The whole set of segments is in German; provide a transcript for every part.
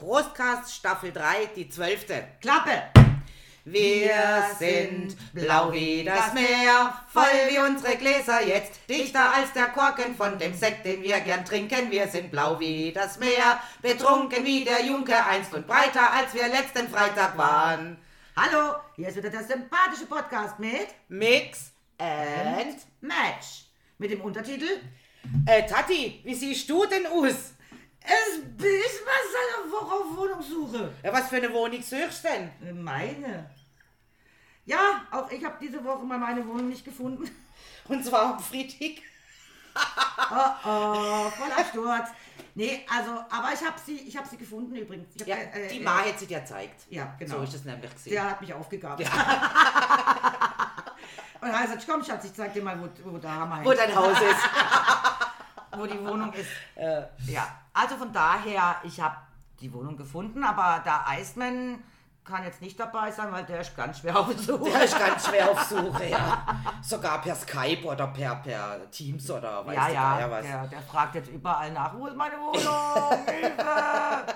Prostcast Staffel 3, die zwölfte. Klappe! Wir sind blau wie das Meer, voll wie unsere Gläser jetzt, dichter als der Korken von dem Sekt, den wir gern trinken. Wir sind blau wie das Meer, betrunken wie der Junker einst und breiter, als wir letzten Freitag waren. Hallo, hier ist wieder der sympathische Podcast mit Mix and... Match. Mit dem Untertitel Äh, Tati, wie siehst du denn aus? Es ist was seine Woche auf Wohnungssuche. Ja, was für eine Wohnung suchst du denn? Meine. Ja, auch ich habe diese Woche mal meine Wohnung nicht gefunden. Und zwar am Freitag. Oh oh, voller Sturz. Nee, also, aber ich habe sie, ich habe sie gefunden übrigens. Hab, Ja, äh, äh, die äh, Ma hat sie dir gezeigt. Ja, genau. So ist es nämlich gesehen. Der hat mich aufgegabelt. Und er hat gesagt, komm Schatz, ich zeig dir mal, wo, wo da haben Wo dein Haus ist. Wo die Wohnung ist. Äh, Ja, also von daher, ich habe die Wohnung gefunden, aber der Eismann kann jetzt nicht dabei sein, weil der ist ganz schwer auf Suche. Der ist ganz schwer auf Suche, ja. Sogar per Skype oder per, per Teams oder weiß Ja, der ja, Geier was. der, der fragt jetzt überall nach, wo ist meine Wohnung? Hilfe!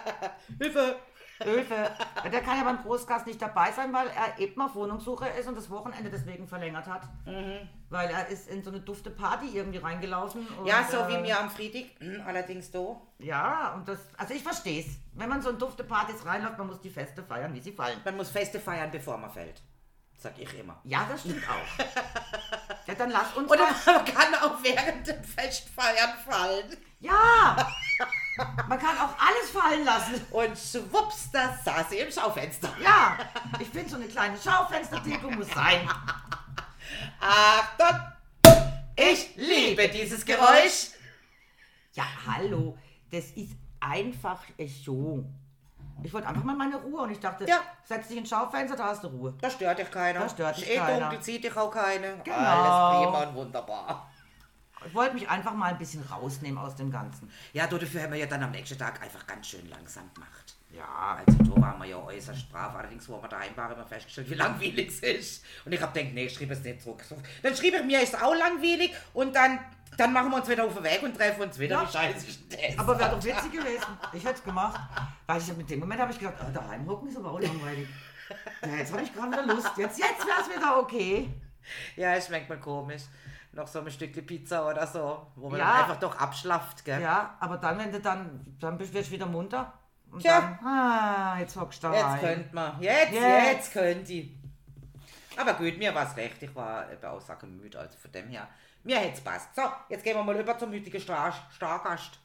Hilfe! Hilfe! Ja, Der kann ja beim Großgast nicht dabei sein, weil er eben auf Wohnungssuche ist und das Wochenende deswegen verlängert hat. Mhm. Weil er ist in so eine dufte Party irgendwie reingelaufen. Ja, so wie äh, mir am Freitag. Hm, allerdings du. Ja, und das, also ich verstehe es. Wenn man so in dufte Partys reinläuft, man muss die Feste feiern, wie sie fallen. Man muss Feste feiern, bevor man fällt. Sag ich immer. Ja, das stimmt auch. ja, dann lass uns Oder man kann auch während dem Festfeiern fallen. Ja! Man kann auch alles fallen lassen. Und schwupps, da saß sie im Schaufenster. Ja, ich finde so eine kleine Schaufensterdeko muss sein. Achtung! Ich liebe dieses Geräusch. Ja, hallo, das ist einfach so. Ich wollte einfach mal meine Ruhe und ich dachte, Ja. setz dich ins Schaufenster, da hast du Ruhe. Da stört dich keiner. Da stört dich eh keiner. dunkel, zieht dich auch keine. Genau. Alles prima und wunderbar. Ich wollte mich einfach mal ein bisschen rausnehmen aus dem Ganzen. Ja, du, dafür haben wir ja dann am nächsten Tag einfach ganz schön langsam gemacht. Ja, Also da waren wir ja äußerst brav, allerdings wo wir daheim waren, haben wir festgestellt, wie langweilig es ist. Und ich hab gedacht, nee, ich schreibe es nicht zurück. So, Dann schrieb ich mir, ist auch langweilig und dann, dann machen wir uns wieder auf den Weg und treffen uns wieder. Ja. Wie scheiße ist das? aber wäre doch witzig gewesen. Ich hätte es gemacht. Weil ich mit dem Moment habe ich gedacht, oh, daheim hocken ist aber auch langweilig. Ja, jetzt habe ich gerade wieder Lust. Jetzt, jetzt wäre es wieder okay. Ja, es schmeckt mal komisch. Noch so ein Stückchen Pizza oder so, wo man Ja. dann einfach doch abschlafft, gell? Ja, aber dann, wenn du dann, dann bist du wieder munter. Und Tja. dann, ah, jetzt hockst du da Jetzt rein. könnt man. Jetzt, Jetzt. jetzt, könnt ihr. Aber gut, mir war es recht. Ich war eben auch müde, also von dem her. Mir hätte es passt. So, jetzt gehen wir mal über zum heutigen Star Stargast.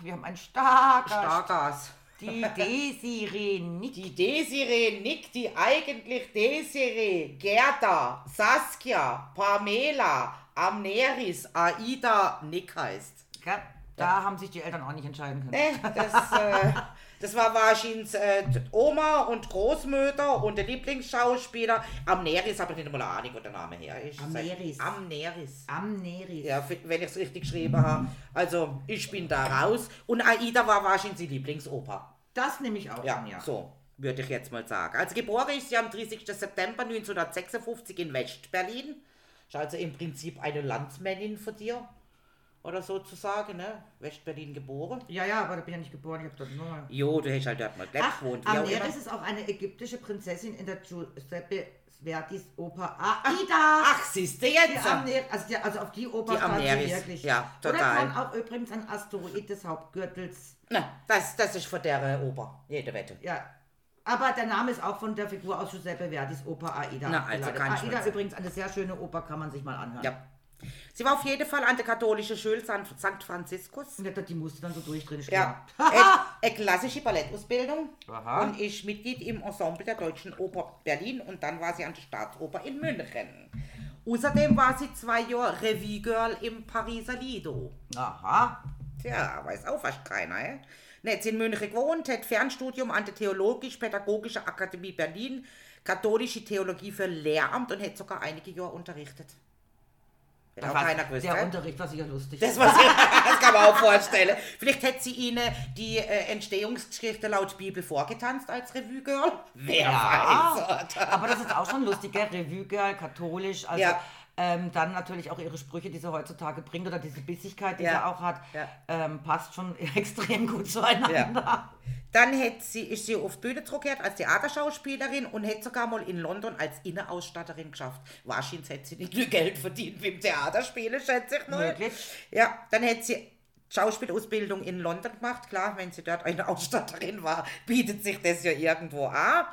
Wir haben einen Stargast. Stargast. Die Desiree Nick. Die Desiree Nick, die eigentlich Desiree, Gerda, Saskia, Pamela, Amneris, Aida Nick heißt. Gell? Da haben sich die Eltern auch nicht entscheiden können. Ne, das, äh, das war wahrscheinlich äh, Oma und Großmütter und der Lieblingsschauspieler. Amneris habe ich nicht mal eine Ahnung, wo der Name her ist. Amneris. Amneris. Amneris. Ja, wenn ich es richtig geschrieben habe. Also, ich bin da raus. Und Aida war wahrscheinlich die Lieblingsoper. Das nehme ich auch Ja, an, ja. so würde ich jetzt mal sagen. Also geboren ist sie am 30. September 1956 in West-Berlin. Ist also im Prinzip eine Landsmännin von dir. Oder sozusagen, ne? West-Berlin geboren. Ja, ja, aber da bin ich ja nicht geboren. Ich habe dort nur... Jo, du hast halt dort mal gelebt, Ach, gewohnt. Amneris immer. ist auch eine ägyptische Prinzessin in der Giuseppe Verdis Oper Aida. Ach, siehst du Die jetzt? Amneris, also, die, also auf die Oper Die Amneris, wirklich. ja, Oder total. kann auch übrigens ein Asteroid des Hauptgürtels. Na, das, das ist von der äh, Oper. Jede Wette. Ja. Aber der Name ist auch von der Figur aus Giuseppe Verdis Oper Aida. Na, also kein Aida Schwachsinn. übrigens eine sehr schöne Oper, kann man sich mal anhören. Ja. Sie war auf jeden Fall an der katholischen Schule San- St. Franziskus. Und die- musste dann so durchdrehen. Ja, eine klassische Ballettausbildung Aha. und ist Mitglied im Ensemble der Deutschen Oper Berlin und dann war sie an der Staatsoper in München. Außerdem war sie zwei Jahre Revue Girl im Pariser Lido. Aha. Tja, weiß auch fast keiner, eh? Ne, hat in München gewohnt, hat Fernstudium an der Theologisch-Pädagogische Akademie Berlin, katholische Theologie für Lehramt und hat sogar einige Jahre unterrichtet. Hätte auch keiner gewusst, der hä? Unterricht war sicher lustig. Das, was das kann man auch vorstellen. Vielleicht hätte sie ihnen die äh, Entstehungsgeschichte laut Bibel vorgetanzt als Revue-Girl. Wer Ja, weiß. oder? aber das ist auch schon lustig, gell? Revue Girl, katholisch, also Ja. Ähm, dann natürlich auch ihre Sprüche, die sie heutzutage bringt oder diese Bissigkeit, die Ja. sie auch hat, Ja. ähm, passt schon extrem gut zueinander. Dann hätte sie, ist sie auf Bühne zurückgekehrt als Theaterschauspielerin und hätte sogar mal in London als Innenausstatterin geschafft. Wahrscheinlich hätte sie nicht nur Geld verdient wie im Theaterspielen, schätze ich mal. Möglich. Ja, dann hätte sie Schauspielausbildung in London gemacht. Klar, wenn sie dort eine Ausstatterin war, bietet sich das ja irgendwo an.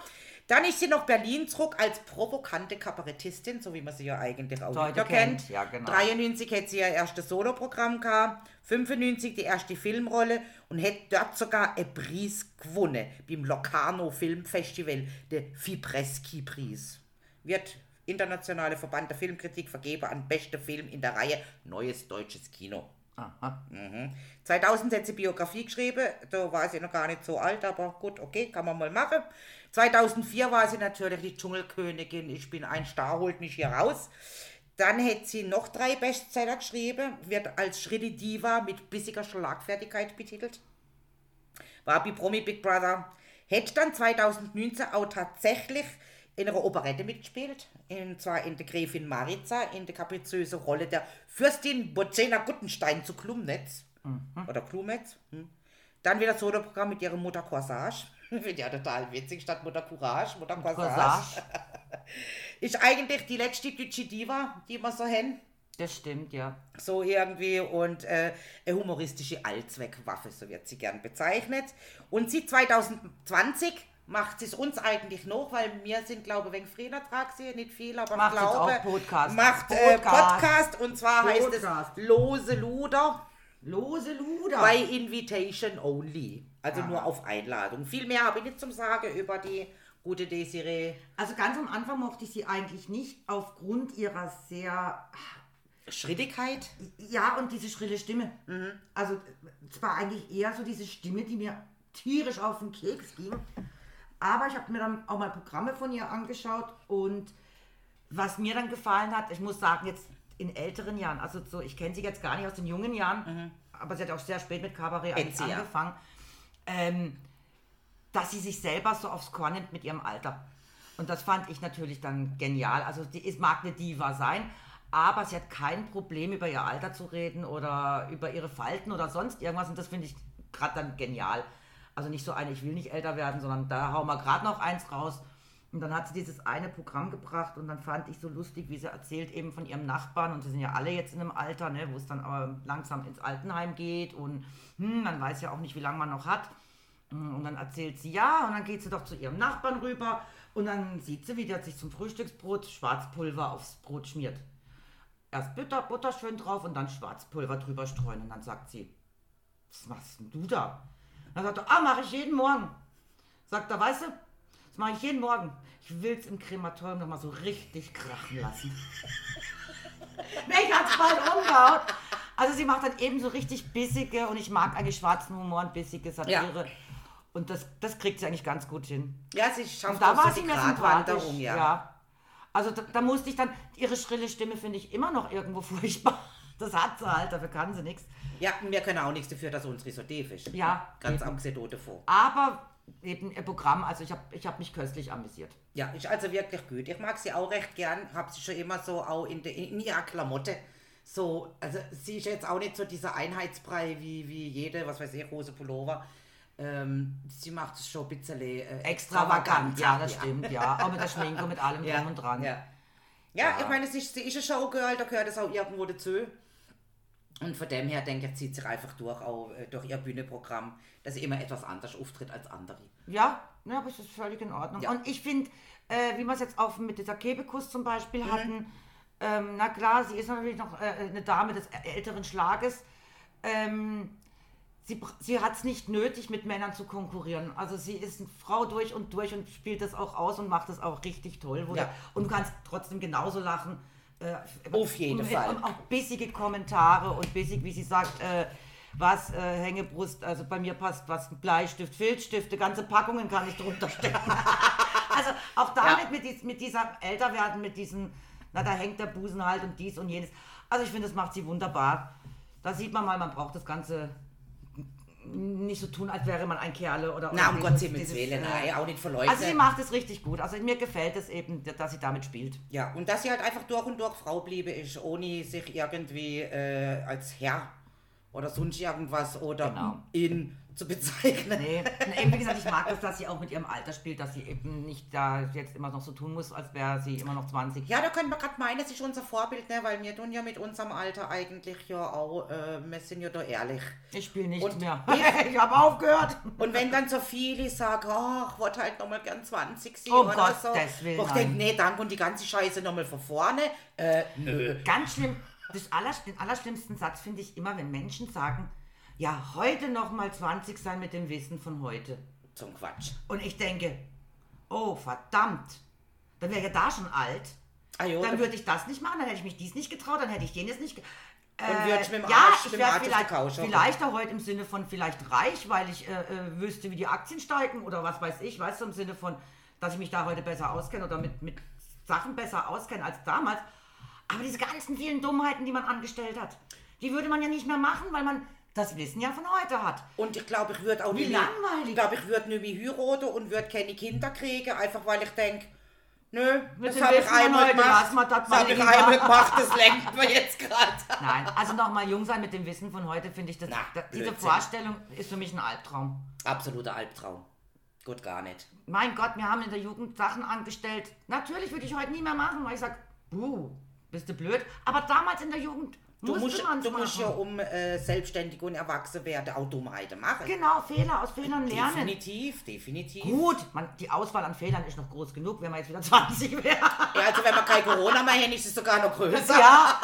Dann ist sie nach Berlin zurück als provokante Kabarettistin, so wie man sie ja eigentlich auch Heute wieder kennt. kennt, ja, genau. 93 hätte sie ihr erstes Soloprogramm gehabt, 95 die erste Filmrolle und hätte dort sogar einen Preis gewonnen beim Locarno Filmfestival, der Fibreski-Preis. Wird internationale Verband der Filmkritik vergeben an beste Film in der Reihe Neues deutsches Kino. Aha. 2000 hat sie Biografie geschrieben, da war sie noch gar nicht so alt, aber gut, okay, kann man mal machen. 2004 war sie natürlich die Dschungelkönigin, ich bin ein Star, holt mich hier raus. Dann hat sie noch drei Bestseller geschrieben, wird als Schritte Diva mit bissiger Schlagfertigkeit betitelt. War bei Promi Big Brother. Hätte dann 2019 auch tatsächlich in einer Operette mitgespielt. Und zwar in der Gräfin Maritza, in der kapriziösen Rolle der Fürstin Bozena Guttenstein zu Klumnitz. Oder Klumetz. Hm. Dann wieder Soloprogramm mit ihrer Mutter Corsage. Finde ja total witzig, statt Mutter Courage, Mutter Corsage. Ist eigentlich die letzte deutsche Diva, die wir so haben. das stimmt, ja. So irgendwie und äh, eine humoristische Allzweckwaffe, so wird sie gern bezeichnet. Und sie 2020 macht es uns eigentlich noch, weil wir sind, glaube ich, wegen früher trag sie nicht viel, aber Macht glaube, auch Podcast. macht äh, Podcast. Podcast und zwar heißt Podcast. es Lose Luder Lose Luder. bei Invitation Only. Also Aha. nur auf Einladung. Viel mehr habe ich nicht zum Sagen über die gute Desiree. Also ganz am Anfang mochte ich sie eigentlich nicht aufgrund ihrer sehr, Schrittigkeit. ja und diese schrille Stimme. Mhm. Also es war eigentlich eher so diese Stimme, die mir tierisch auf den Keks ging. Aber ich habe mir dann auch mal Programme von ihr angeschaut und was mir dann gefallen hat, ich muss sagen, jetzt in älteren Jahren, also so, ich kenne sie jetzt gar nicht aus den jungen Jahren, aber sie hat auch sehr spät mit Kabarett ja. angefangen, ähm, dass sie sich selber so aufs Korn nimmt mit ihrem Alter. Und das fand ich natürlich dann genial. Also die ist, mag eine Diva sein, aber sie hat kein Problem, über ihr Alter zu reden oder über ihre Falten oder sonst irgendwas. Und das finde ich gerade dann genial. Also nicht so eine, ich will nicht älter werden, sondern da hauen wir gerade noch eins raus. Und dann hat sie dieses eine Programm gebracht und dann fand ich so lustig, wie sie erzählt eben von ihrem Nachbarn und sie sind ja alle jetzt in einem Alter, ne, wo es dann aber langsam ins Altenheim geht und hm, man weiß ja auch nicht, wie lange man noch hat. Und dann erzählt sie ja und dann geht sie doch zu ihrem Nachbarn rüber und dann sieht sie, wie der sich zum Frühstücksbrot Schwarzpulver aufs Brot schmiert. Erst Butter, Butter schön drauf und dann Schwarzpulver drüber streuen und dann sagt sie, was machst denn du da? Dann sagt er, ah, mache ich jeden Morgen. Sagt er, weißt du, das mache ich jeden Morgen. Ich will es im Krematorium nochmal so richtig krachen lassen. Mich hat's bald umgehauen. Also sie macht dann eben so richtig bissige und ich mag eigentlich schwarzen Humor und bissige Satire. Und das, das kriegt sie eigentlich ganz gut hin. Ja, sie schafft Und da auch war so sie mir sympathisch. Ja. Ja. Also da, da musste ich dann, ihre schrille Stimme finde ich immer noch irgendwo furchtbar. Das hat sie halt, dafür kann sie nichts. Ja, wir können auch nichts dafür, dass unsere so tief ist. Ja, Ganz eben. abgesehen davon. Aber eben ihr Programm, also ich habe ich hab mich köstlich amüsiert. Ja, ist also wirklich gut. Ich mag sie auch recht gern. Hab sie schon immer so auch in, de, in ihrer Klamotte. So, also sie ist jetzt auch nicht so dieser Einheitsbrei wie, wie jede, was weiß ich, Hose Pullover. Ähm, sie macht es schon ein bisschen äh, Extravagant, ja, das stimmt, ja. Auch mit der Schminke, mit allem Ja, drum und dran. Ja, ja, Ja. ich meine, sie ist, sie ist ein Showgirl, da gehört es auch irgendwo dazu. Und von dem her, denke ich, zieht sich einfach durch, auch äh, durch ihr Bühneprogramm, dass sie immer etwas anders auftritt als andere. Ja, ja, aber es ist völlig in Ordnung. Ja. Und ich finde, äh, wie wir es jetzt auch mit dieser Kebekus zum Beispiel Mhm. hatten, ähm, na klar, sie ist natürlich noch äh, eine Dame des älteren Schlages. Ähm, sie sie hat es nicht nötig, mit Männern zu konkurrieren. Also sie ist eine Frau durch und durch und spielt das auch aus und macht das auch richtig toll. Ja. du- Und du kannst trotzdem genauso lachen. Äh, Auf jeden Fall. Und auch bissige Kommentare und bissig, wie sie sagt, äh, was äh, Hängebrust, also bei mir passt was, Bleistift, Filzstifte, ganze Packungen kann ich drunter stecken. also auch damit Ja. mit, dies, mit dieser Älterwerden, mit diesen, na da hängt der Busen halt und dies und jenes. Also ich finde, das macht sie wunderbar. Da sieht man mal, man braucht das Ganze nicht so tun, als wäre man ein Kerl oder Na, um Gottes Willen, äh, nein, auch nicht verleugnen. Also sie macht es richtig gut. Also mir gefällt es eben, dass sie damit spielt. Ja, und dass sie halt einfach durch und durch Frau bliebe ist, ohne sich irgendwie äh, als Herr oder sonst irgendwas oder Genau. in zu bezeichnen. Nee, und eben wie gesagt, ich mag das, dass sie auch mit ihrem Alter spielt, dass sie eben nicht da jetzt immer noch so tun muss, als wäre sie immer noch 20. Ja, da können wir gerade meinen, es ist unser Vorbild, ne? weil wir tun ja mit unserem Alter eigentlich ja auch, äh, wir sind ja da ehrlich. Ich spiele nicht Und mehr. ich- ich habe aufgehört. Und wenn dann so viele sagen, oh, ich wollte halt nochmal gern 20 sein Um oder Gottes so. Willen, Wo ich denke, nee, danke und die ganze Scheiße nochmal von vorne. Äh, nö. Ganz schlimm. Das aller, den allerschlimmsten Satz finde ich immer, wenn Menschen sagen, ja, heute noch mal 20 sein mit dem Wissen von heute. Zum Quatsch. Und ich denke, oh, verdammt. Dann wäre ich ja da schon alt. Ah, jo, Dann würde ich das nicht machen, dann hätte ich mich dies nicht getraut, dann hätte ich jenes nicht. ge- Und würdest mit dem ja, Arsch- ich mit dem Arsch vielleicht, Couch vielleicht auch heute im Sinne von vielleicht reich, weil ich äh, äh, wüsste, wie die Aktien steigen oder was weiß ich, weißt du, im Sinne von, dass ich mich da heute besser auskenne oder mit, mit Sachen besser auskenne als damals. Aber diese ganzen vielen Dummheiten, die man angestellt hat, die würde man ja nicht mehr machen, weil man das Wissen ja von heute hat. Und ich glaube, ich würde auch Wie nicht langweilig. ich glaube, ich würde nicht mehr heiraten und würde keine Kinder kriegen, einfach weil ich denke, nö, Mit das dem habe ich einmal heute gemacht. wir das habe ich einmal gemacht, das lenkt mir jetzt gerade. Nein, also nochmal jung sein mit dem Wissen von heute, finde ich, das, Na, da, diese Blödsinn. Vorstellung ist für mich ein Albtraum. Absoluter Albtraum. Gut, gar nicht. Mein Gott, wir haben in der Jugend Sachen angestellt. Natürlich würde ich heute nie mehr machen, weil ich sage, buh, bist du blöd. Aber damals in der Jugend Du musst, du musst ja, um äh, selbstständig und erwachsen werden, auch Dummheiten machen. Genau, Fehler aus Fehlern lernen. Definitiv, definitiv. Gut, man, die Auswahl an Fehlern ist noch groß genug, wenn man jetzt wieder 20 wäre. Ja, also wenn man kein Corona mehr hat, ist es sogar noch größer. ja,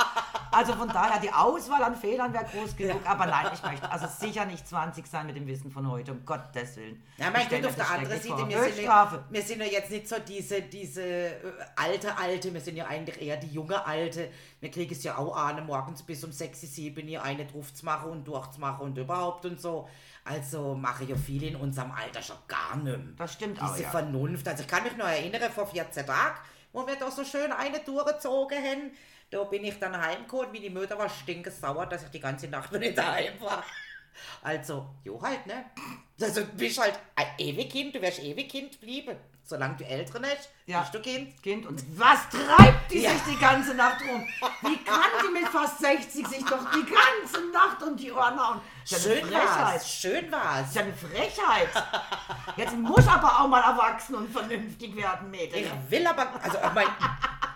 also von daher, die Auswahl an Fehlern wäre groß genug. Aber nein, ich möchte also sicher nicht 20 sein mit dem Wissen von heute, um Gottes Willen. Ja, mein Gott, auf der anderen Seite, wir sind, ja, wir sind ja jetzt nicht so diese, diese äh, alte Alte, wir sind ja eigentlich eher die junge Alte. Wir kriegen es ja auch an, morgens bis um 6, 7 hier eine drauf zu machen und durchzumachen und überhaupt und so. Also mache ja viele in unserem Alter schon gar nicht mehr. Das stimmt Diese auch, ja. Vernunft. Also ich kann mich noch erinnern, vor 14 Tagen, wo wir da so schön eine durchgezogen haben. Da bin ich dann heimgekommen, wie die Mutter war stinkesauer, dass ich die ganze Nacht noch nicht daheim war. Also, jo halt, ne? Also du bist halt ein ewig Kind, du wirst ewig Kind bleiben. Solange du Eltern hast, Ja. bist du Kind. Kind und was treibt die Ja. sich die ganze Nacht rum? Wie kann die mit fast 60 sich doch die ganze Nacht um die Ohren hauen? Ja Schön war's, schön war's. Das ist ja eine Frechheit. Jetzt muss aber auch mal erwachsen und vernünftig werden, Mädel. Ich will aber, also ich mein,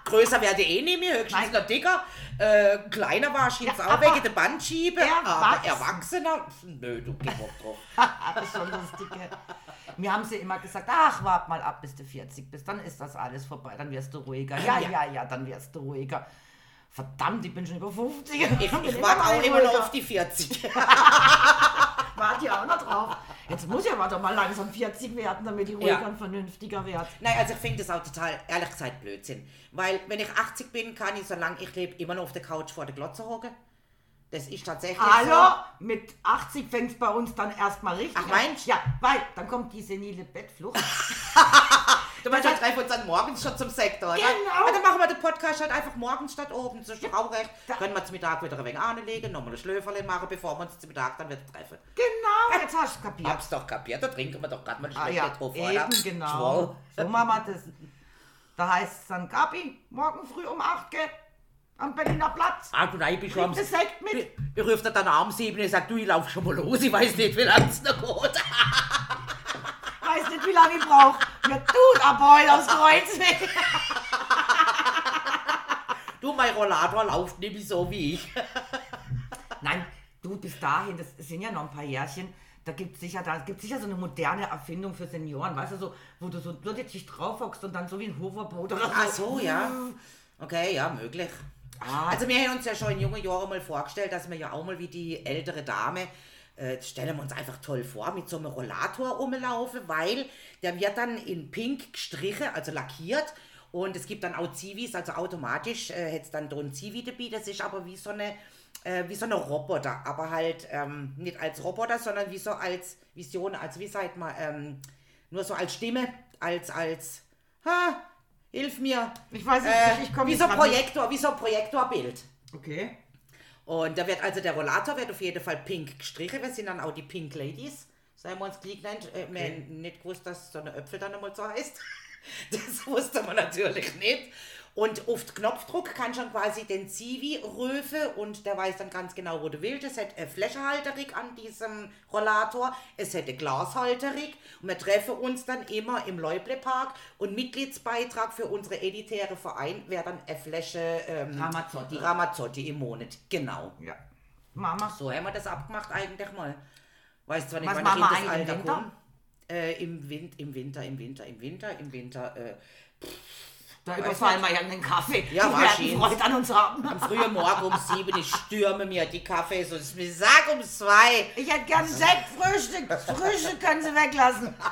größer werde ich eh nicht mehr, höchstens noch dicker. Äh, kleiner war ich jetzt Ja, auch wegen der Bandschiebe, aber erwachsen. Erwachsener, nö, du geh Bock drauf. das ist schon lustig. Mir haben sie immer gesagt, ach, wart mal ab, bis du 40 bist, dann ist das alles vorbei, dann wirst du ruhiger. Ja, Ja. ja, ja, dann wirst du ruhiger. Verdammt, ich bin schon über 50. Ich, ich warte auch immer noch auf die 40. Warte ja auch noch drauf. Jetzt muss ich aber doch mal langsam 40 werden, damit ich ruhiger Ja. und vernünftiger werde. Nein, also ich finde das auch total, ehrlich gesagt, Blödsinn. Weil wenn ich 80 bin, kann ich, solange ich lebe, immer noch auf der Couch vor der Glotze hocken. Das ist tatsächlich Hallo? Mit 80 fängt es bei uns dann erstmal richtig Ach, meinst? Ja, weil dann kommt die senile Bettflucht. Du meinst, wir Das- treffen uns dann morgens schon zum Sektor, oder? Genau. Und dann machen wir den Podcast halt einfach morgens statt oben. Das ist auch recht. Können wir zum Mittag wieder ein wenig anlegen, nochmal ein Schlöferchen machen, bevor wir uns zum Mittag dann wieder treffen. Genau, jetzt hast du es kapiert. Hab's doch kapiert, da trinken wir doch gerade mal ein Ah ja, drauf, eben oder? genau. Schwoll. So machen wir das. Da heißt es dann, Gabi, morgen früh um 8 geht am Berliner Platz. Ah, du nein, bist du am... Bringt das Sekt mit? Ich, ich rufe dann abends sieben und sag, du, ich lauf schon mal los, ich weiß nicht, wie lange es noch geht. Weiß nicht, wie lange ich brauche. Mir tut aber heute aufs Kreuz weh. Du, mein Rollator lauft nämlich so wie ich. Nein, du, bis dahin, das sind ja noch ein paar Jährchen. Da gibt es sicher, da gibt's sicher so eine moderne Erfindung für Senioren, weißt du, so, wo du so wirklich dich drauf hockst und dann so wie ein Hoverboot oder so. Ach so, ja. Okay, ja, möglich. Ah. Also wir haben uns ja schon in jungen Jahren mal vorgestellt, dass wir ja auch mal wie die ältere Dame, äh, stellen wir uns einfach toll vor, mit so einem Rollator rumlaufen, weil der wird dann in pink gestrichen, also lackiert. Und es gibt dann auch Zivis, also automatisch äh, hätte es dann da ein Zivi dabei. Das ist aber wie so eine, äh, wie so eine Roboter, aber halt ähm, nicht als Roboter, sondern wie so als Vision, also wie sagt man, ähm, nur so als Stimme, als, als, ha, hilf mir. Ich weiß nicht, Äh, ich komme wie so ein Projektor, wie so ein Projektorbild. Okay. Und da wird also der Rollator wird auf jeden Fall pink gestrichen. Wir sind dann auch die Pink Ladies. Seien wir uns gleich genannt. Äh, haben nicht gewusst, dass so eine Äpfel dann einmal so heißt. Das wusste man natürlich nicht. Und auf Knopfdruck kann schon quasi den Zivi röfe und der weiß dann ganz genau, wo du willst. Es hat eine Flächehalterig an diesem Rollator, es eine Glashalterig und wir treffen uns dann immer im Leuble-Park und Mitgliedsbeitrag für unsere elitäre Verein wäre dann eine Fläche ähm, Ramazzotti. Ramazzotti im Monat. Genau. Ja. Mama. So haben wir das abgemacht eigentlich mal. Weißt zwar nicht, Was wann ich im Alter Winter? Äh, im, Win im Winter, im Winter, im Winter, im Winter. Äh, Da überfallen wir ja einen Kaffee. Ja, wahrscheinlich. Freude an uns haben. am frühen Morgen um sieben, ich stürme mir die Kaffees und es mir sag um zwei. Ich hätte gern Sekt, Frühstück. Frühstück können Sie weglassen.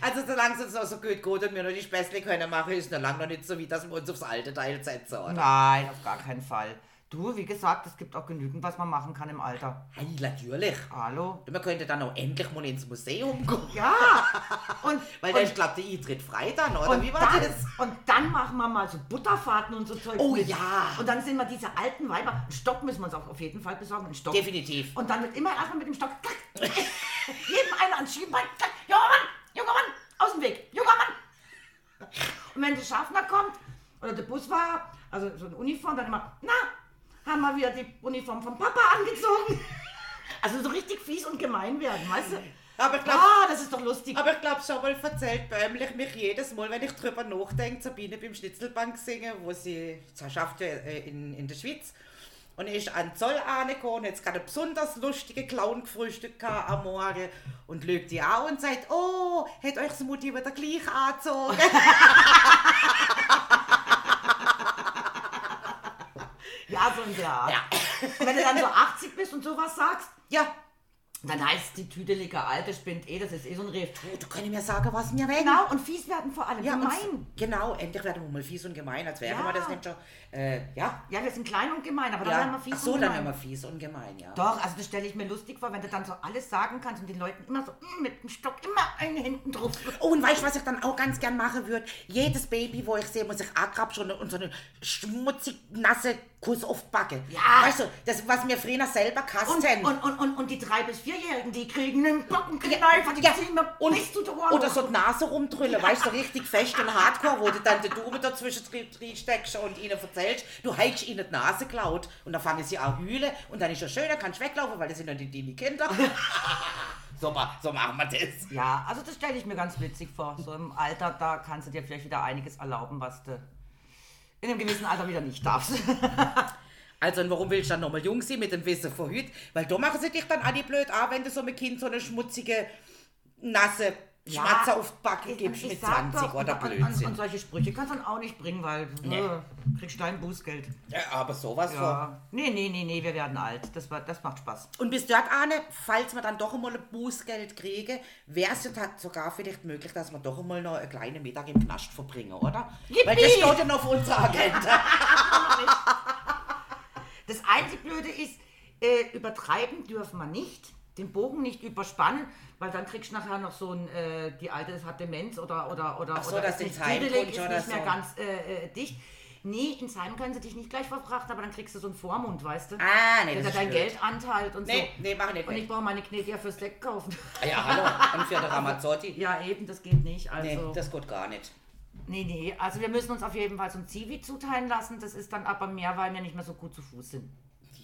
Also solange es uns noch so gut geht und wir noch die Späßle können machen, ist noch lange noch nicht so, wie dass wir uns aufs alte Teil setzen, oder? Nein, auf gar keinen Fall. Du, wie gesagt, es gibt auch genügend, was man machen kann im Alter. Hey, natürlich. Hallo? Man könnte dann auch endlich mal ins Museum gehen. Ja. Und, Weil und, ist, glaube der Eintritt frei dann, oder? wie war dann, das? und dann machen wir mal so Butterfahrten und so Zeug. Oh mit. ja. Und dann sind wir diese alten Weiber. Einen Stock müssen wir uns auch auf jeden Fall besorgen. Einen Stock. Definitiv. Und dann wird immer erstmal mit dem Stock. jedem einer ans Schienbein. Junger Mann, junger Mann, aus dem Weg, junger Mann. Und wenn der Schaffner kommt oder der Busfahrer, also so eine Uniform, dann immer, na, haben wir wieder die Uniform vom Papa angezogen. Also so richtig fies und gemein werden, weißt du? Aber ich glaube, Ah, das ist doch lustig. Aber ich glaube, schon mal erzählt bäumlich mich jedes Mal, wenn ich drüber nachdenke, Sabine beim Schnitzelbank singen, wo sie sie schafft ja äh, in, in der Schweiz. Und ist an Zoll angekommen, jetzt gerade besonders lustige Clown gefrühstückt am Morgen und lügt die an und sagt, oh, hat euch das Mutti wieder gleich angezogen? Ja, so in der Art. Ja. Wenn du dann so 80 bist und sowas sagst, ja, dann heißt die tüdelige Alte spinnt eh, das ist eh so ein Reh. du, du kannst mir sagen, was mir wenn. Genau, und fies werden vor allem, Ja, gemein. Genau, endlich werden wir mal fies und gemein, als wäre Ja. wir das nicht schon. Äh, ja, Ja, wir sind klein und gemein, aber dann ja. werden wir fies Ach so, und dann gemein. immer fies und gemein, ja. Doch, also das stelle ich mir lustig vor, wenn du dann so alles sagen kannst und den Leuten immer so mm, mit dem Stock immer einen hinten drauf. Oh, und weißt du, was ich dann auch ganz gern machen würde? Jedes Baby, wo ich sehe, muss ich angrapschen und so eine schmutzig nasse Kuss auf Backe. Ja. Weißt du, das, was mir früher selber Und, kasten. und, und, und, und die drei bis vierjährigen, die kriegen einen Bockenkneifer, die Ja, ziehen mir und, bis zu den Ohren. oder so die Nase rumdrüllen, weißt du, so richtig fest und hardcore, wo du dann die Daumen dazwischen drin steckst und ihnen erzählst, du hast ihnen die Nase geklaut. Und dann fangen sie an heulen und dann ist ja schön, dann kannst du weglaufen, weil das sind ja die, die Kinder. so, ma- so machen wir das. Ja, also das stelle ich mir ganz witzig vor. So im Alter, da kannst du dir vielleicht wieder einiges erlauben, was du in einem gewissen Alter wieder nicht darfst. Also, und warum willst du dann nochmal jung sein mit dem Wissen von heute? Weil da machen sie dich dann alle blöd an, wenn du so einem Kind so eine schmutzige, nasse Schmatzer auf Backe gibst mit sag 20 doch, oder und, und, und, Blödsinn. und solche Sprüche kannst du dann auch nicht bringen, weil Nee. äh, kriegst du dein Bußgeld. Ja, aber sowas von. Ja. Nee, nee, nee, nee, wir werden alt. Das, war, das macht Spaß. Und bis dort, Arne, falls wir dann doch einmal ein Bußgeld kriegen, wäre es ja sogar vielleicht möglich, dass wir doch einmal noch einen kleinen Mittag im Knast verbringen, oder? Yippie! Weil das steht ja noch auf unserer Agenda. Das einzig Blöde ist, äh, übertreiben dürfen wir nicht. Den Bogen nicht überspannen, weil dann kriegst du nachher noch so ein, äh, die Alte hat Demenz oder, oder, oder, so, oder ist nicht kommt ist nicht mehr so. ganz äh, äh, dicht. Nee, ins Heim können sie dich nicht gleich verbracht, aber dann kriegst du so einen Vormund, weißt du? Ah, nee, Der das dein ist blöd. Geld anteilt und Nee, so. nee, mach ich nicht Und ich brauche meine Knete ja fürs Sekt kaufen. Ja, hallo. Und für den Ramazzotti. ja, eben, das geht nicht. Also, Nee, das geht gar nicht. nee, nee, also wir müssen uns auf jeden Fall so ein Zivi zuteilen lassen. Das ist dann aber mehr, weil wir nicht mehr so gut zu Fuß sind.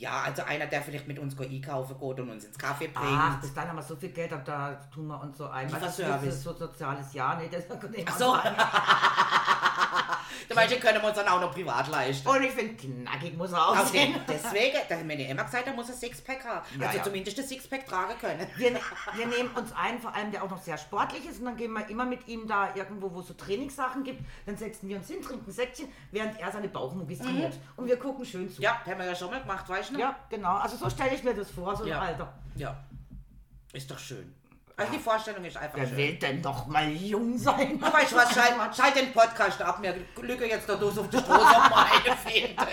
Ja, also einer, der vielleicht mit uns einkaufen geht und uns ins Kaffee bringt. Ach, bis dann haben wir so viel Geld, da- tun wir uns so ein. Was ist das so soziales Jahr? Nee, das nee, Ach so. Beispiel können wir uns dann auch noch privat leisten. Und ich finde, knackig muss er aussehen. den, deswegen, da hat meine Emma gesagt, er muss ein Sixpack haben. Ja, also ja. zumindest ein Sixpack tragen können. Wir, ne- wir nehmen uns einen, vor allem der auch noch sehr sportlich ist, und dann gehen wir immer mit ihm da irgendwo, wo es so Trainingssachen gibt. Dann setzen wir uns hin, trinken ein Säckchen, während er seine Bauchmuckis trainiert. Und wir gucken schön zu. Ja, haben wir ja schon mal gemacht, weißt du? Ja, genau. Also so stelle ich mir das vor, so Ja. im Alter. Ja. Ist doch schön. Also die Vorstellung ist einfach Wer schön. will denn doch mal jung sein? Du weißt was, schalt, schalt den Podcast ab, mir lücke jetzt da los auf die auf meine Fähnte.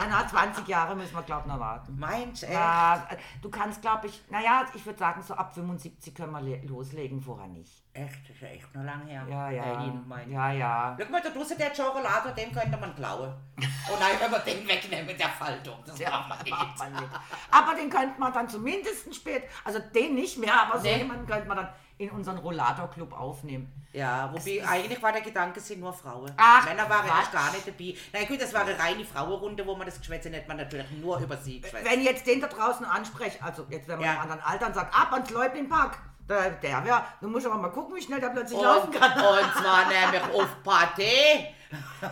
Ja, nach 20 Jahren müssen wir, glaube ich, noch warten. Meinst du, echt? Ja, du kannst, glaube ich, naja, ich würde sagen, so ab 75 können wir le- loslegen, vorher nicht. Echt, das ist ja echt noch lange her. Ja, ja. Mein. Ja, ja. Guck mal, da draußen der Schokolade, den könnte man klauen. Und dann können wir den wegnehmen mit der Faltung. Das nicht. Macht man nicht. Aber den könnte man dann zumindest spät, also den nicht mehr, aber so Nee. jemanden könnte man dann in unseren Rollator-Club aufnehmen. Ja, wobei eigentlich war der Gedanke, es sind nur Frauen. Ach, Männer waren Quatsch. erst gar nicht dabei. Na gut, das war eine reine Frauenrunde, wo man das Geschwätze nicht, man natürlich nur über sie geschwätzt. Wenn jetzt den da draußen anspreche, also jetzt wenn man Ja. anderen Alter und sagt, ab ans Leubling-Park, der, der wär, du musst aber mal gucken, wie schnell der plötzlich Und, laufen kann. und zwar nämlich auf Party.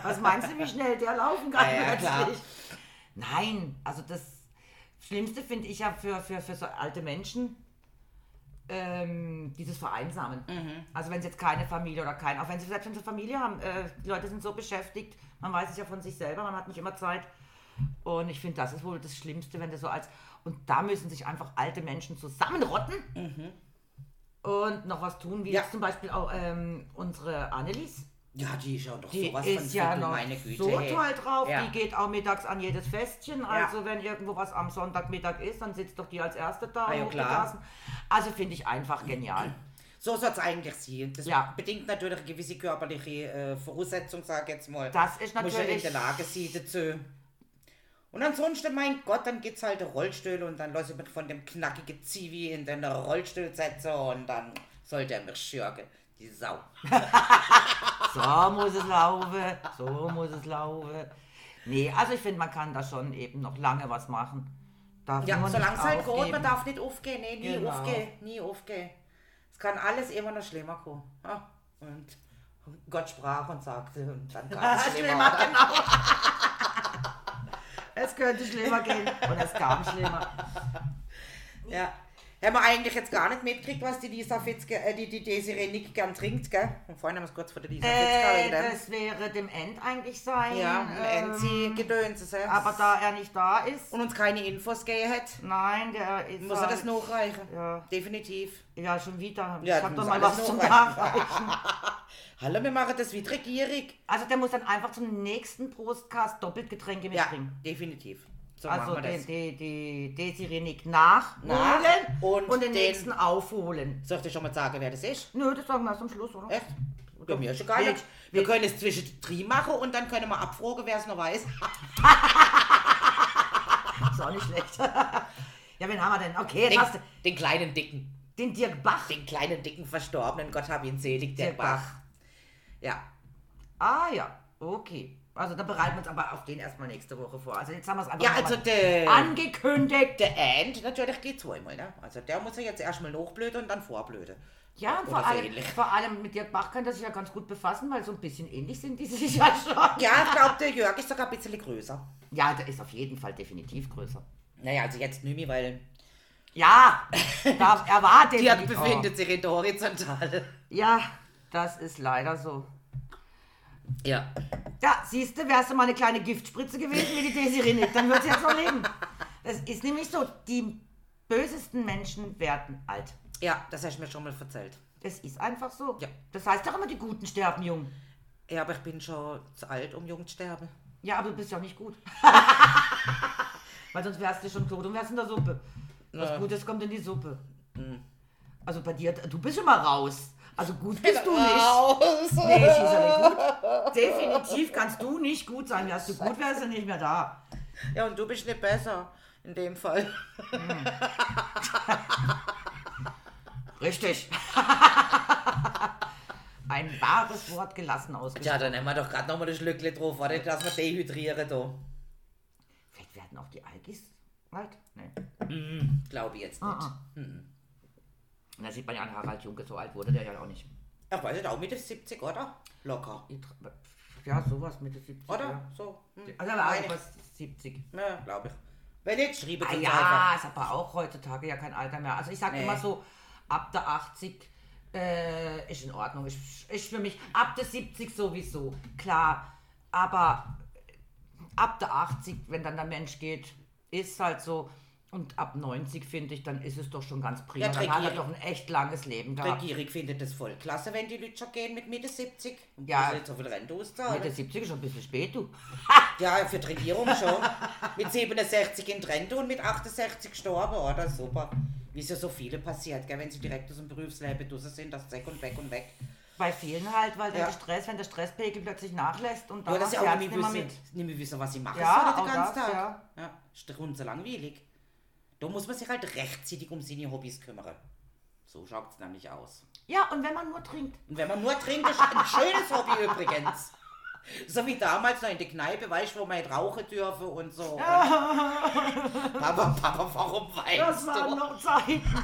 Was meinst du, wie schnell der laufen kann Ja, plötzlich? Nein, also das Schlimmste finde ich ja für, für, für so alte Menschen, ähm, dieses Vereinsamen. Mhm. Also wenn sie jetzt keine Familie oder kein, auch wenn sie selbst wenn sie Familie haben, äh, die Leute sind so beschäftigt, man weiß es ja von sich selber, man hat nicht immer Zeit. Und ich finde, das ist wohl das Schlimmste, wenn das so als. Und da müssen sich einfach alte Menschen zusammenrotten und noch was tun, wie Ja. jetzt zum Beispiel auch ähm, unsere Annelies. Ja, die ist ja doch Die sowas ist von ja fit, noch meine Güte. so hey. toll drauf. Ja. Die geht auch mittags an jedes Festchen. Also wenn irgendwo was am Sonntagmittag ist, dann sitzt doch die als Erste da. Ah, ja, klar. Also finde ich einfach genial. So soll es eigentlich sein. Das Ja. bedingt natürlich eine gewisse körperliche äh, Voraussetzung, sage ich jetzt mal. Das ist Muss ja in natürlich- der Lage sein dazu. Und ansonsten, mein Gott, dann gibt's halt einen Rollstuhl und dann lasse ich mich von dem knackigen Zivi in den Rollstuhl setzen und dann sollte er mich schürgen. Die Sau. So muss es laufen. So muss es laufen. Nee, also ich finde, man kann da schon eben noch lange was machen. Darf Ja, solange es halt geht, man darf nicht aufgehen. Nee, nie Genau. aufgehen. Nie aufgehen. Es kann alles immer noch schlimmer kommen. Ja, und Gott sprach und sagte und dann kam es. Schlimmer, genau. es könnte schlimmer gehen und es kam schlimmer. Ja. Haben wir eigentlich jetzt gar nicht mitgekriegt, was die Lisa Fitzke, äh, die, die Desiree Nick gern trinkt, gell? Und vorhin haben wir es kurz vor der Lisa Fitzke Äh, dem. das wäre dem End eigentlich sein. Ja, ähm, sie gedöns. äh. Aber da er nicht da ist, und uns keine Infos gegeben hat, nein, der ist. muss er das halt- nachreichen. Ja. Definitiv. Ja, schon wieder. Ja, ich hab doch mal was zum nachreichen. Hallo, wir machen das wie die Regierung. Also der muss dann einfach zum nächsten Prostcast doppelt Getränke Ja, mitbringen. definitiv. So also den, die, die Desiree Nick nachholen Nach und und, den, den- nächsten aufholen. Soll ich dir schon mal sagen, wer das ist? Nö, das sagen wir erst am Schluss, oder? Echt? Ja, mir ist egal. Wir- Wir können es zwischen drei machen und dann können wir abfragen, wer es noch weiß. Ist auch nicht schlecht. ja, wen haben wir denn? Okay, Den, hast den kleinen Dicken. den Dirk Bach. Den kleinen Dicken Verstorbenen, Gott hab ihn selig, der Dirk Bach. Bach. Ja. Ah ja, okay. Also dann bereiten wir uns aber auf den erstmal nächste Woche vor. Also jetzt haben wir es einfach Ja, also der, angekündigt. der Ant natürlich geht zweimal, ne? Also der muss ja jetzt erstmal nachblöden und dann vorblöden. Ja, und vor so allem, ähnlich. vor allem mit Dirk Bach könnte er sich ja ganz gut befassen, weil so ein bisschen ähnlich sind die sich ja schon. Ja, ich glaube, der Jörg ist sogar ein bisschen größer. Ja, der ist auf jeden Fall definitiv größer. Naja, also jetzt mehr, weil Ja, da, er war die definitiv. befindet sich in der Horizontale. Oh, ja, das ist leider so. Ja. Ja, siehst du, wärst du mal eine kleine Giftspritze gewesen wie die Desiree nicht, dann wird sie jetzt noch leben. Das ist nämlich so, die bösesten Menschen werden alt. Ja, das hast du mir schon mal erzählt. Das ist einfach so. Ja. Das heißt doch immer, die Guten sterben jung. Ja, aber ich bin schon zu alt, um jung zu sterben. Ja, aber du bist ja auch nicht gut. Weil sonst wärst du schon tot und wärst in der Suppe. Was. Gutes kommt in die Suppe. Hm. Also bei dir, du bist immer raus. Also gut bist du nicht. Nee, ja nicht gut. Definitiv kannst du nicht gut sein. Wärst du gut, wärst du nicht mehr da. Ja, und du bist nicht besser. In dem Fall. Richtig. Ein wahres Wort gelassen ausgesprochen. Tja, dann nehmen wir doch gerade nochmal ein Schlückchen drauf. Warte, dass wir dehydrieren da. Vielleicht werden auch die Algis alt. Nee. Glaube ich jetzt nicht. Ah, Und da sieht man ja an Harald Junke, so alt wurde der ja auch nicht. Ich weiß nicht, auch Mitte 70, oder? Locker. Ja, sowas Mitte 70. Oder? Ja. So. Hm. Also er war ich. irgendwas 70. Ja, glaube ich. Wenn nicht, schriebe Ah es uns ja, einfach. ist aber auch heutzutage ja kein Alter mehr. Also ich sage Nee. immer so, ab der 80 äh, ist in Ordnung. Ist, ist für mich ab der 70 sowieso. Klar, aber ab der 80, wenn dann der Mensch geht, ist halt so. Und ab 90 finde ich, dann ist es doch schon ganz prima. Ja, dann hat er doch ein echt langes Leben gehabt. Regierung findet das voll klasse, wenn die Leute schon gehen mit Mitte 70. Und Ja. nicht so viel Rente auszahlen. Mitte 70 ist schon ein bisschen spät, du. Ja, für die Regierung schon. mit 67 in die Rente und mit 68 gestorben, oder? Super. Wie es ja so viele passiert, gell? wenn sie direkt aus dem Berufsleben draußen sind, das weg und weg und weg. Bei vielen halt, weil Ja. der Stress, wenn der Stresspegel plötzlich nachlässt und Ja, dann dass sie macht auch das nicht mehr wissen, mit. nicht mehr wissen, was sie machen Ja, sollen den ganzen das, Tag. ja. ja. Doch langweilig. Da muss man sich halt rechtzeitig um seine Hobbys kümmern. So schaut es nämlich aus. Ja, und wenn man nur trinkt. Und wenn man nur trinkt, ist ein schönes Hobby übrigens. So wie damals noch in der Kneipe, weißt du, wo man hätte rauchen dürfen und so. Und Papa, Papa, warum weinst Das waren du? noch Zeiten.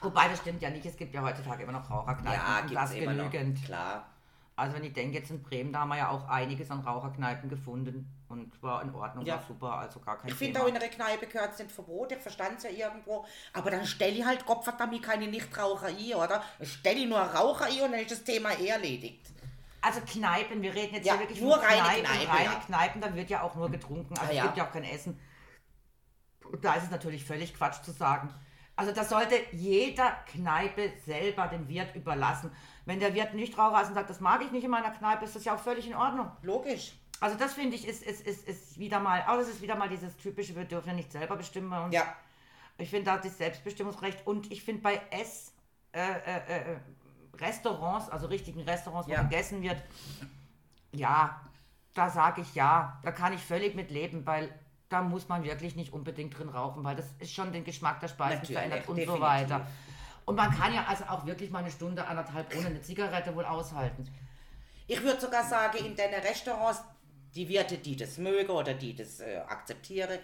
Wobei, das stimmt ja nicht. Es gibt ja heutzutage immer noch Raucherkneipen. Ja, gibt's das immer noch. Klar. Also wenn ich denke, jetzt in Bremen, da haben wir ja auch einiges an Raucherkneipen gefunden. Und war in Ordnung, Ja. war super, also gar kein Ich finde auch in einer Kneipe gehört es nicht verboten, ich verstand es ja irgendwo. Aber dann stelle ich halt Gottverdammt keine Nichtraucher ein, oder? Stelle ich nur Raucher ein und dann ist das Thema eh erledigt. Also Kneipen, wir reden jetzt Ja, hier wirklich nur von reine Kneipen, Kneipe, reine ja. Kneipen, da wird ja auch nur getrunken, also Ah, es ja. gibt ja auch kein Essen. Und da ist es natürlich völlig Quatsch zu sagen. Also das sollte jeder Kneipe selber dem Wirt überlassen. Wenn der Wirt nicht Raucher ist und sagt, das mag ich nicht in meiner Kneipe, ist das ja auch völlig in Ordnung. Logisch. Also das finde ich ist, ist, ist, ist wieder mal, aber das ist wieder mal dieses typische, wir dürfen ja nicht selber bestimmen bei uns. Ja. Ich finde da das Selbstbestimmungsrecht und ich finde bei Ess äh, äh, äh, Restaurants, also richtigen Restaurants, wo Ja. gegessen wird, ja, da sage ich ja, da kann ich völlig mit leben, weil da muss man wirklich nicht unbedingt drin rauchen, weil das ist schon den Geschmack der Speisen Natürlich, verändert und definitiv. so weiter. Und man kann ja also auch wirklich mal eine Stunde, anderthalb ohne eine Zigarette wohl aushalten. Ich würde sogar sagen, in den Restaurants, die Wirte, die das mögen oder die das äh, akzeptieren,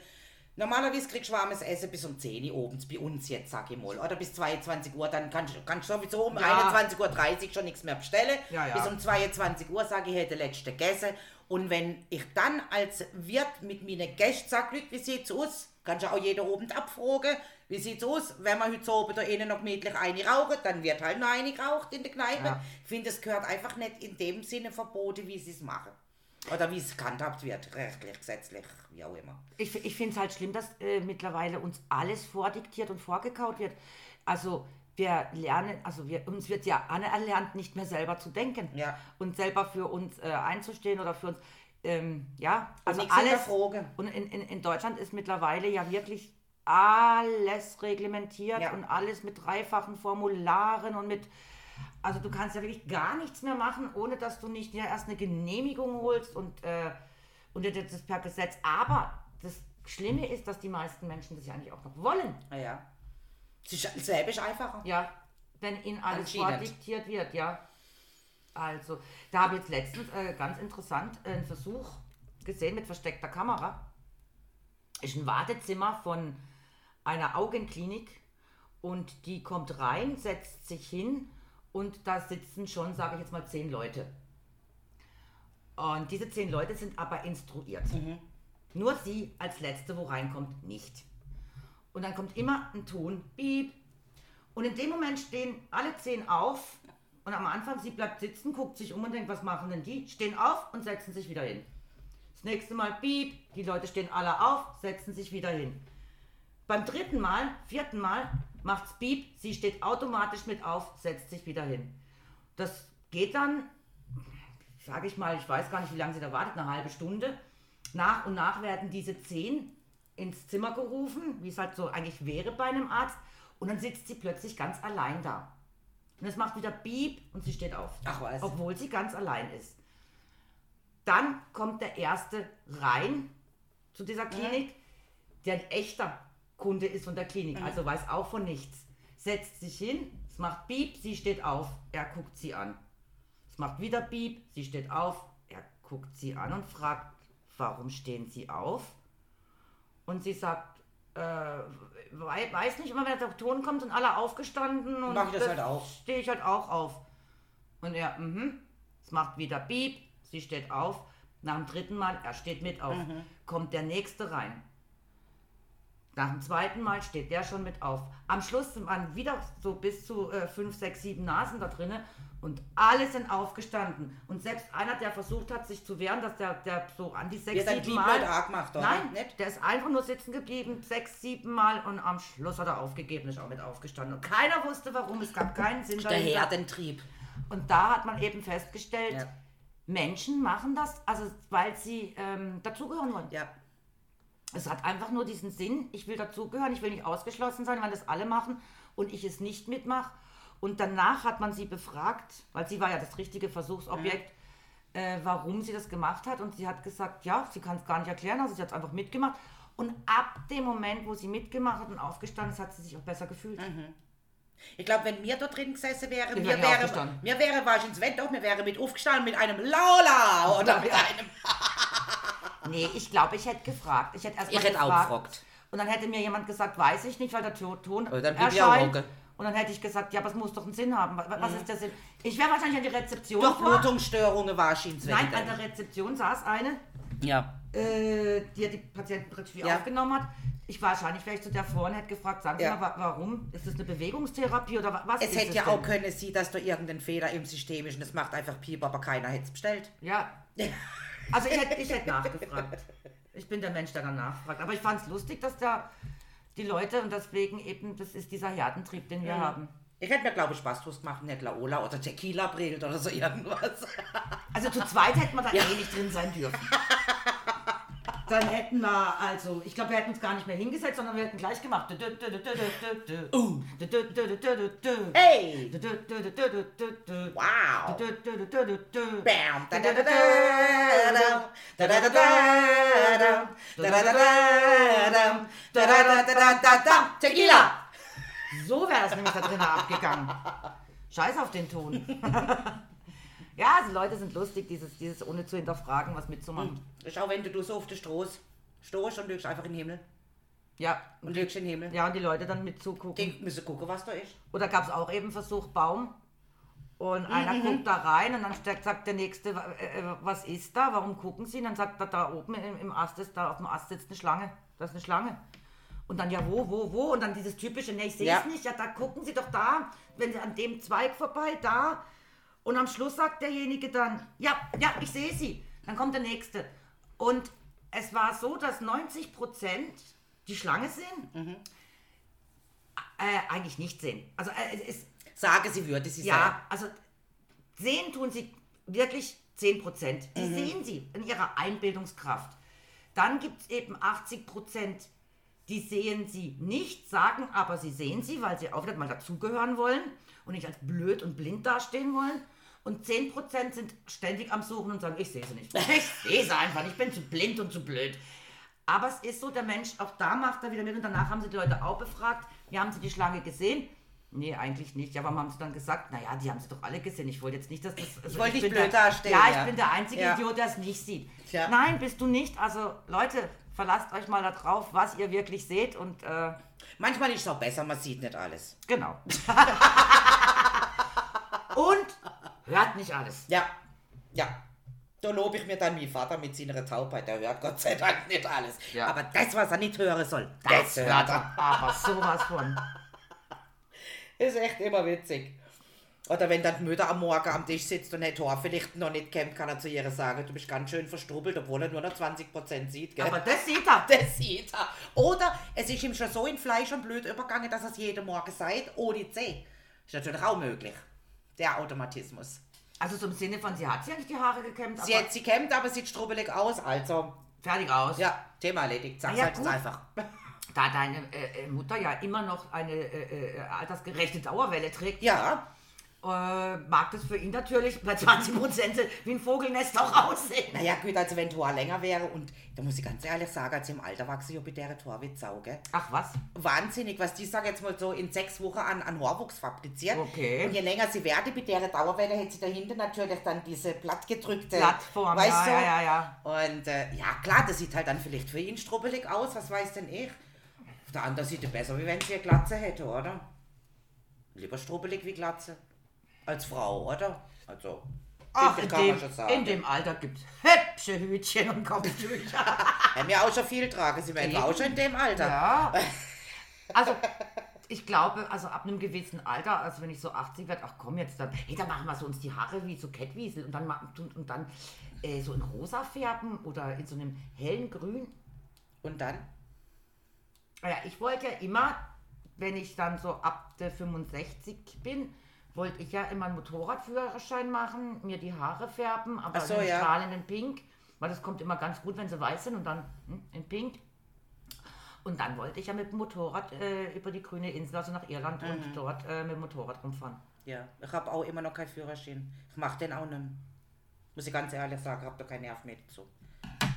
normalerweise kriegst du warmes Essen bis um 10 Uhr abends, bei uns jetzt, sag ich mal. Oder bis 22 Uhr, dann kannst, kannst du sowieso um Ja. 21.30 Uhr schon nichts mehr bestellen. Ja, ja. Bis um 22 Uhr sage ich, hätte letzte gegessen. Und wenn ich dann als Wirt mit meinen Gästen sage, Leute, wie sieht's aus? Kannst du auch jeden Abend abfragen, wie sieht's aus? Wenn wir heute Abend da innen noch gemütlich eine rauchen, dann wird halt noch eine geraucht in der Kneipe. Ja. Ich finde, es gehört einfach nicht in dem Sinne verboten, wie sie es machen. Oder wie es gehandhabt wird, rechtlich, gesetzlich, wie auch immer. Ich, ich finde es halt schlimm, dass äh, mittlerweile uns alles vordiktiert und vorgekaut wird. Also wir lernen, also wir, uns wird ja anerlernt, nicht mehr selber zu denken Ja. und selber für uns äh, einzustehen oder für uns, ähm, ja, also nichts alles. Und in, in, in Deutschland ist mittlerweile ja wirklich alles reglementiert Ja. und alles mit dreifachen Formularen und mit, also du kannst ja wirklich gar nichts mehr machen, ohne dass du nicht ja erst eine Genehmigung holst und, äh, und das per Gesetz. Aber das Schlimme ist, dass die meisten Menschen das ja eigentlich auch noch wollen. Naja. Selber ist einfacher. Ja, wenn ihnen alles vordiktiert wird, ja. Also, da habe ich jetzt letztens äh, ganz interessant äh, einen Versuch gesehen mit versteckter Kamera. Ist ein Wartezimmer von einer Augenklinik und die kommt rein, setzt sich hin und da sitzen schon, sage ich jetzt mal, zehn Leute. Und diese zehn Leute sind aber instruiert. Nur sie als Letzte, wo reinkommt, nicht. Und dann kommt immer ein Ton, piep. Und in dem Moment stehen alle zehn auf. Und am Anfang, sie bleibt sitzen, guckt sich um und denkt, was machen denn die? Stehen auf und setzen sich wieder hin. Das nächste Mal, piep. Die Leute stehen alle auf, setzen sich wieder hin. Beim dritten Mal, vierten Mal, macht's piep. Sie steht automatisch mit auf, setzt sich wieder hin. Das geht dann, sage ich mal, ich weiß gar nicht, wie lange sie da wartet, eine halbe Stunde. Nach und nach werden diese zehn ins Zimmer gerufen, wie es halt so eigentlich wäre bei einem Arzt. Und dann sitzt sie plötzlich ganz allein da. Und es macht wieder Piep und sie steht auf. Ach, was. Obwohl sie ganz allein ist. Dann kommt der Erste rein zu dieser Klinik, der ein echter Kunde ist von der Klinik, also weiß auch von nichts. Setzt sich hin, es macht Piep, sie steht auf, er guckt sie an. Es macht wieder Piep, sie steht auf, er guckt sie an und fragt, warum stehen sie auf? Und sie sagt, äh, wei- weiß nicht, immer wenn der Ton kommt, sind alle aufgestanden und Mach ich das halt auch. stehe ich halt auch auf. Und er, mhm, es macht wieder Piep, sie steht auf. Nach dem dritten Mal, er steht mit auf. Mhm. Kommt der nächste rein. Nach dem zweiten Mal steht der schon mit auf. Am Schluss waren wieder so bis zu äh, fünf, sechs, sieben Nasen da drinnen und alle sind aufgestanden. Und selbst einer, der versucht hat, sich zu wehren, dass der, der so an die sechs, dann sieben Mal... Auch gemacht, oder? Nein, Nicht? der ist einfach nur sitzen geblieben, sechs, sieben Mal und am Schluss hat er aufgegeben, ist auch mit aufgestanden. Und keiner wusste warum, es gab keinen Sinn Der dahinter. Herdentrieb. Und da hat man eben festgestellt, Ja. Menschen machen das, also weil sie ähm, dazugehören wollen. Ja. Es hat einfach nur diesen Sinn, ich will dazugehören, ich will nicht ausgeschlossen sein, weil das alle machen und ich es nicht mitmache. Und danach hat man sie befragt, weil sie war ja das richtige Versuchsobjekt, äh, warum sie das gemacht hat. Und sie hat gesagt, ja, sie kann es gar nicht erklären, also sie hat es einfach mitgemacht. Und ab dem Moment, wo sie mitgemacht hat und aufgestanden ist, hat sie sich auch besser gefühlt. Ich glaube, wenn wir dort drin gesessen wären, Ich mir wäre wäre, mir wäre, war ich ins Wend doch, mir wäre mit aufgestanden mit einem Laula oder mit einem. Nee, ich glaube, ich hätte gefragt. Ich hätte erst Ich mal hätte auch gefragt. gefragt. Und dann hätte mir jemand gesagt, weiß ich nicht, weil der To- Ton dann blieb ich auch erscheint. hocken. Und dann hätte ich gesagt, ja, aber es muss doch einen Sinn haben. Was, was ist der Sinn? Ich wäre wahrscheinlich an die Rezeption Durch vor. Blutungsstörungen war ich ins Nein, an der Rezeption saß eine, Ja. äh, die die Patientenregie Ja. aufgenommen hat. Ich wahrscheinlich wäre ich zu der vor und hätte gefragt, sagen Sie Ja. mal, wa- warum? Ist das eine Bewegungstherapie oder wa- was Es ist hätte es ja denn? auch können sie, dass da irgendein Fehler im System ist und es macht einfach Piep, aber keiner hätte es bestellt. Ja. Also ich hätte, ich hätte nachgefragt. Ich bin der Mensch, der dann nachfragt. Aber ich fand es lustig, dass da die Leute und deswegen eben, das ist dieser Herdentrieb, den wir haben. Ich hätte mir, glaube ich, Spaß draus gemacht, nicht Laola oder Tequila brillt oder so irgendwas. Also zu zweit hätten wir da eh nicht drin sein dürfen. Dann hätten wir, also, ich glaube, wir hätten uns gar nicht mehr hingesetzt, sondern wir hätten gleich gemacht. Uh. Hey! Wow! Bam! Da, da, da, da, da, da, da, da, da, Tequila! So wäre das nämlich da drinnen abgegangen. Scheiß auf den Ton. Ja, also Leute sind lustig, dieses, dieses ohne zu hinterfragen, was mitzumachen. Schau, wenn du so auf der Straße stehst und lügst einfach in den Himmel. Ja, Und lügst in den Himmel. ja, und die Leute dann mitzugucken. Die müssen gucken, was da ist. Oder gab es auch eben Versuch Baum? Und einer guckt da rein und dann sagt- der Nächste, äh, äh, was ist da? Warum gucken Sie? Und dann sagt er, da oben im, im Ast ist, da auf dem Ast sitzt eine Schlange. Da ist eine Schlange. Und dann, ja, wo, wo, wo? Und dann dieses typische, nee, ich sehe es Ja. nicht. Ja, da gucken Sie doch da, wenn Sie an dem Zweig vorbei, da. Und am Schluss sagt derjenige dann, ja, ja, ich sehe Sie. Dann kommt der Nächste. Und es war so, dass 90 Prozent die Schlange sehen, äh, eigentlich nicht sehen. Also äh, es Sage, sie würde sie ja, also sehen tun sie wirklich 10 Prozent. Die Mhm. sehen sie in ihrer Einbildungskraft. Dann gibt es eben 80 Prozent, die sehen sie nicht, sagen aber, sie sehen sie, weil sie auch wieder mal dazugehören wollen und nicht als blöd und blind dastehen wollen. Und 10 Prozent sind ständig am Suchen und sagen, ich sehe sie nicht. Ich sehe sie einfach, ich bin zu blind und zu blöd. Aber es ist so, der Mensch, auch da macht er wieder mit und danach haben sie die Leute auch befragt, wie haben sie die Schlange gesehen? Nee, eigentlich nicht. Ja, warum haben sie dann gesagt? Naja, die haben sie doch alle gesehen. Ich wollte jetzt nicht, dass das... Also wollte nicht blöd dastehen, Ja, ich ja. bin der einzige Ja. Idiot, der es nicht sieht. Tja. Nein, bist du nicht. Also, Leute, verlasst euch mal darauf, was ihr wirklich seht und äh, Manchmal ist es auch besser, man sieht nicht alles. genau. und hört nicht alles. Ja, ja. Da lobe ich mir dann wie Vater mit seiner Taubheit. Der hört Gott sei Dank nicht alles. Ja. Aber das, was er nicht hören soll, Das hört er aber sowas von. Ist echt immer witzig. Oder wenn dann die Mutter am Morgen am Tisch sitzt und der vielleicht noch nicht kennt, kann er zu ihr sagen, du bist ganz schön verstrubbelt, obwohl er nur noch 20% sieht. Gell? Aber das sieht er. das sieht er. Oder es ist ihm schon so in Fleisch und Blut übergegangen, dass er es jeden Morgen sagt, ohne C. Ist natürlich auch möglich. Der Automatismus. Also so im Sinne von, sie hat sich ja nicht die Haare gekämmt, Sie, hat, sie kämmt, aber sieht strubbelig aus. Also, fertig aus. ja, Thema erledigt. Sag's Ja, halt gut. einfach. Da deine äh, äh, Mutter ja immer noch eine äh, äh, altersgerechte Dauerwelle trägt, Ja, äh, mag das für ihn natürlich bei 20 Prozent wie ein Vogelnest auch aussehen. naja, gut, also wenn Tor länger wäre und da muss ich ganz ehrlich sagen, als ich im Alter wachse, ich bei der Tor wie Sau, gell? Ach was? Wahnsinnig, was die, sag jetzt mal so, in sechs Wochen an, an Haarwuchs fabriziert. Okay. Und je länger sie werde, bei der Dauerwelle, hätte sie dahinter natürlich dann diese plattgedrückte Plattform, weißt ja, du? ja, ja, ja. Und äh, ja, klar, das sieht halt dann vielleicht für ihn strubbelig aus, was weiß denn ich. Auf der anderen sieht er besser, wie wenn sie eine Glatze hätte, oder? Lieber strubbelig wie Glatze. Als Frau, oder? Also, Ach, in dem, in dem Alter gibt es hübsche Hütchen und Kopftücher. Haben wir auch schon viel tragen, sind wir auch schon in dem Alter. Ja. Also, ich glaube, also ab einem gewissen Alter, also wenn ich so 80 werde, ach komm jetzt dann, hey, dann machen wir so uns die Haare wie so Kettwiesel und dann machen und, und dann äh, so in rosa färben oder in so einem hellen Grün. Und dann? Naja, ich wollte ja immer, wenn ich dann so ab der 65 bin, wollte ich ja immer einen Motorradführerschein machen, mir die Haare färben, aber so, in ja. strahlenden Pink, weil das kommt immer ganz gut, wenn sie weiß sind und dann hm, in Pink. Und dann wollte ich ja mit dem Motorrad äh, über die grüne Insel, also nach Irland Mhm. und dort äh, mit dem Motorrad rumfahren. Ja, ich habe auch immer noch keinen Führerschein. Ich mache den auch nicht. Muss ich ganz ehrlich sagen, ich habe da keinen Nerv mehr dazu.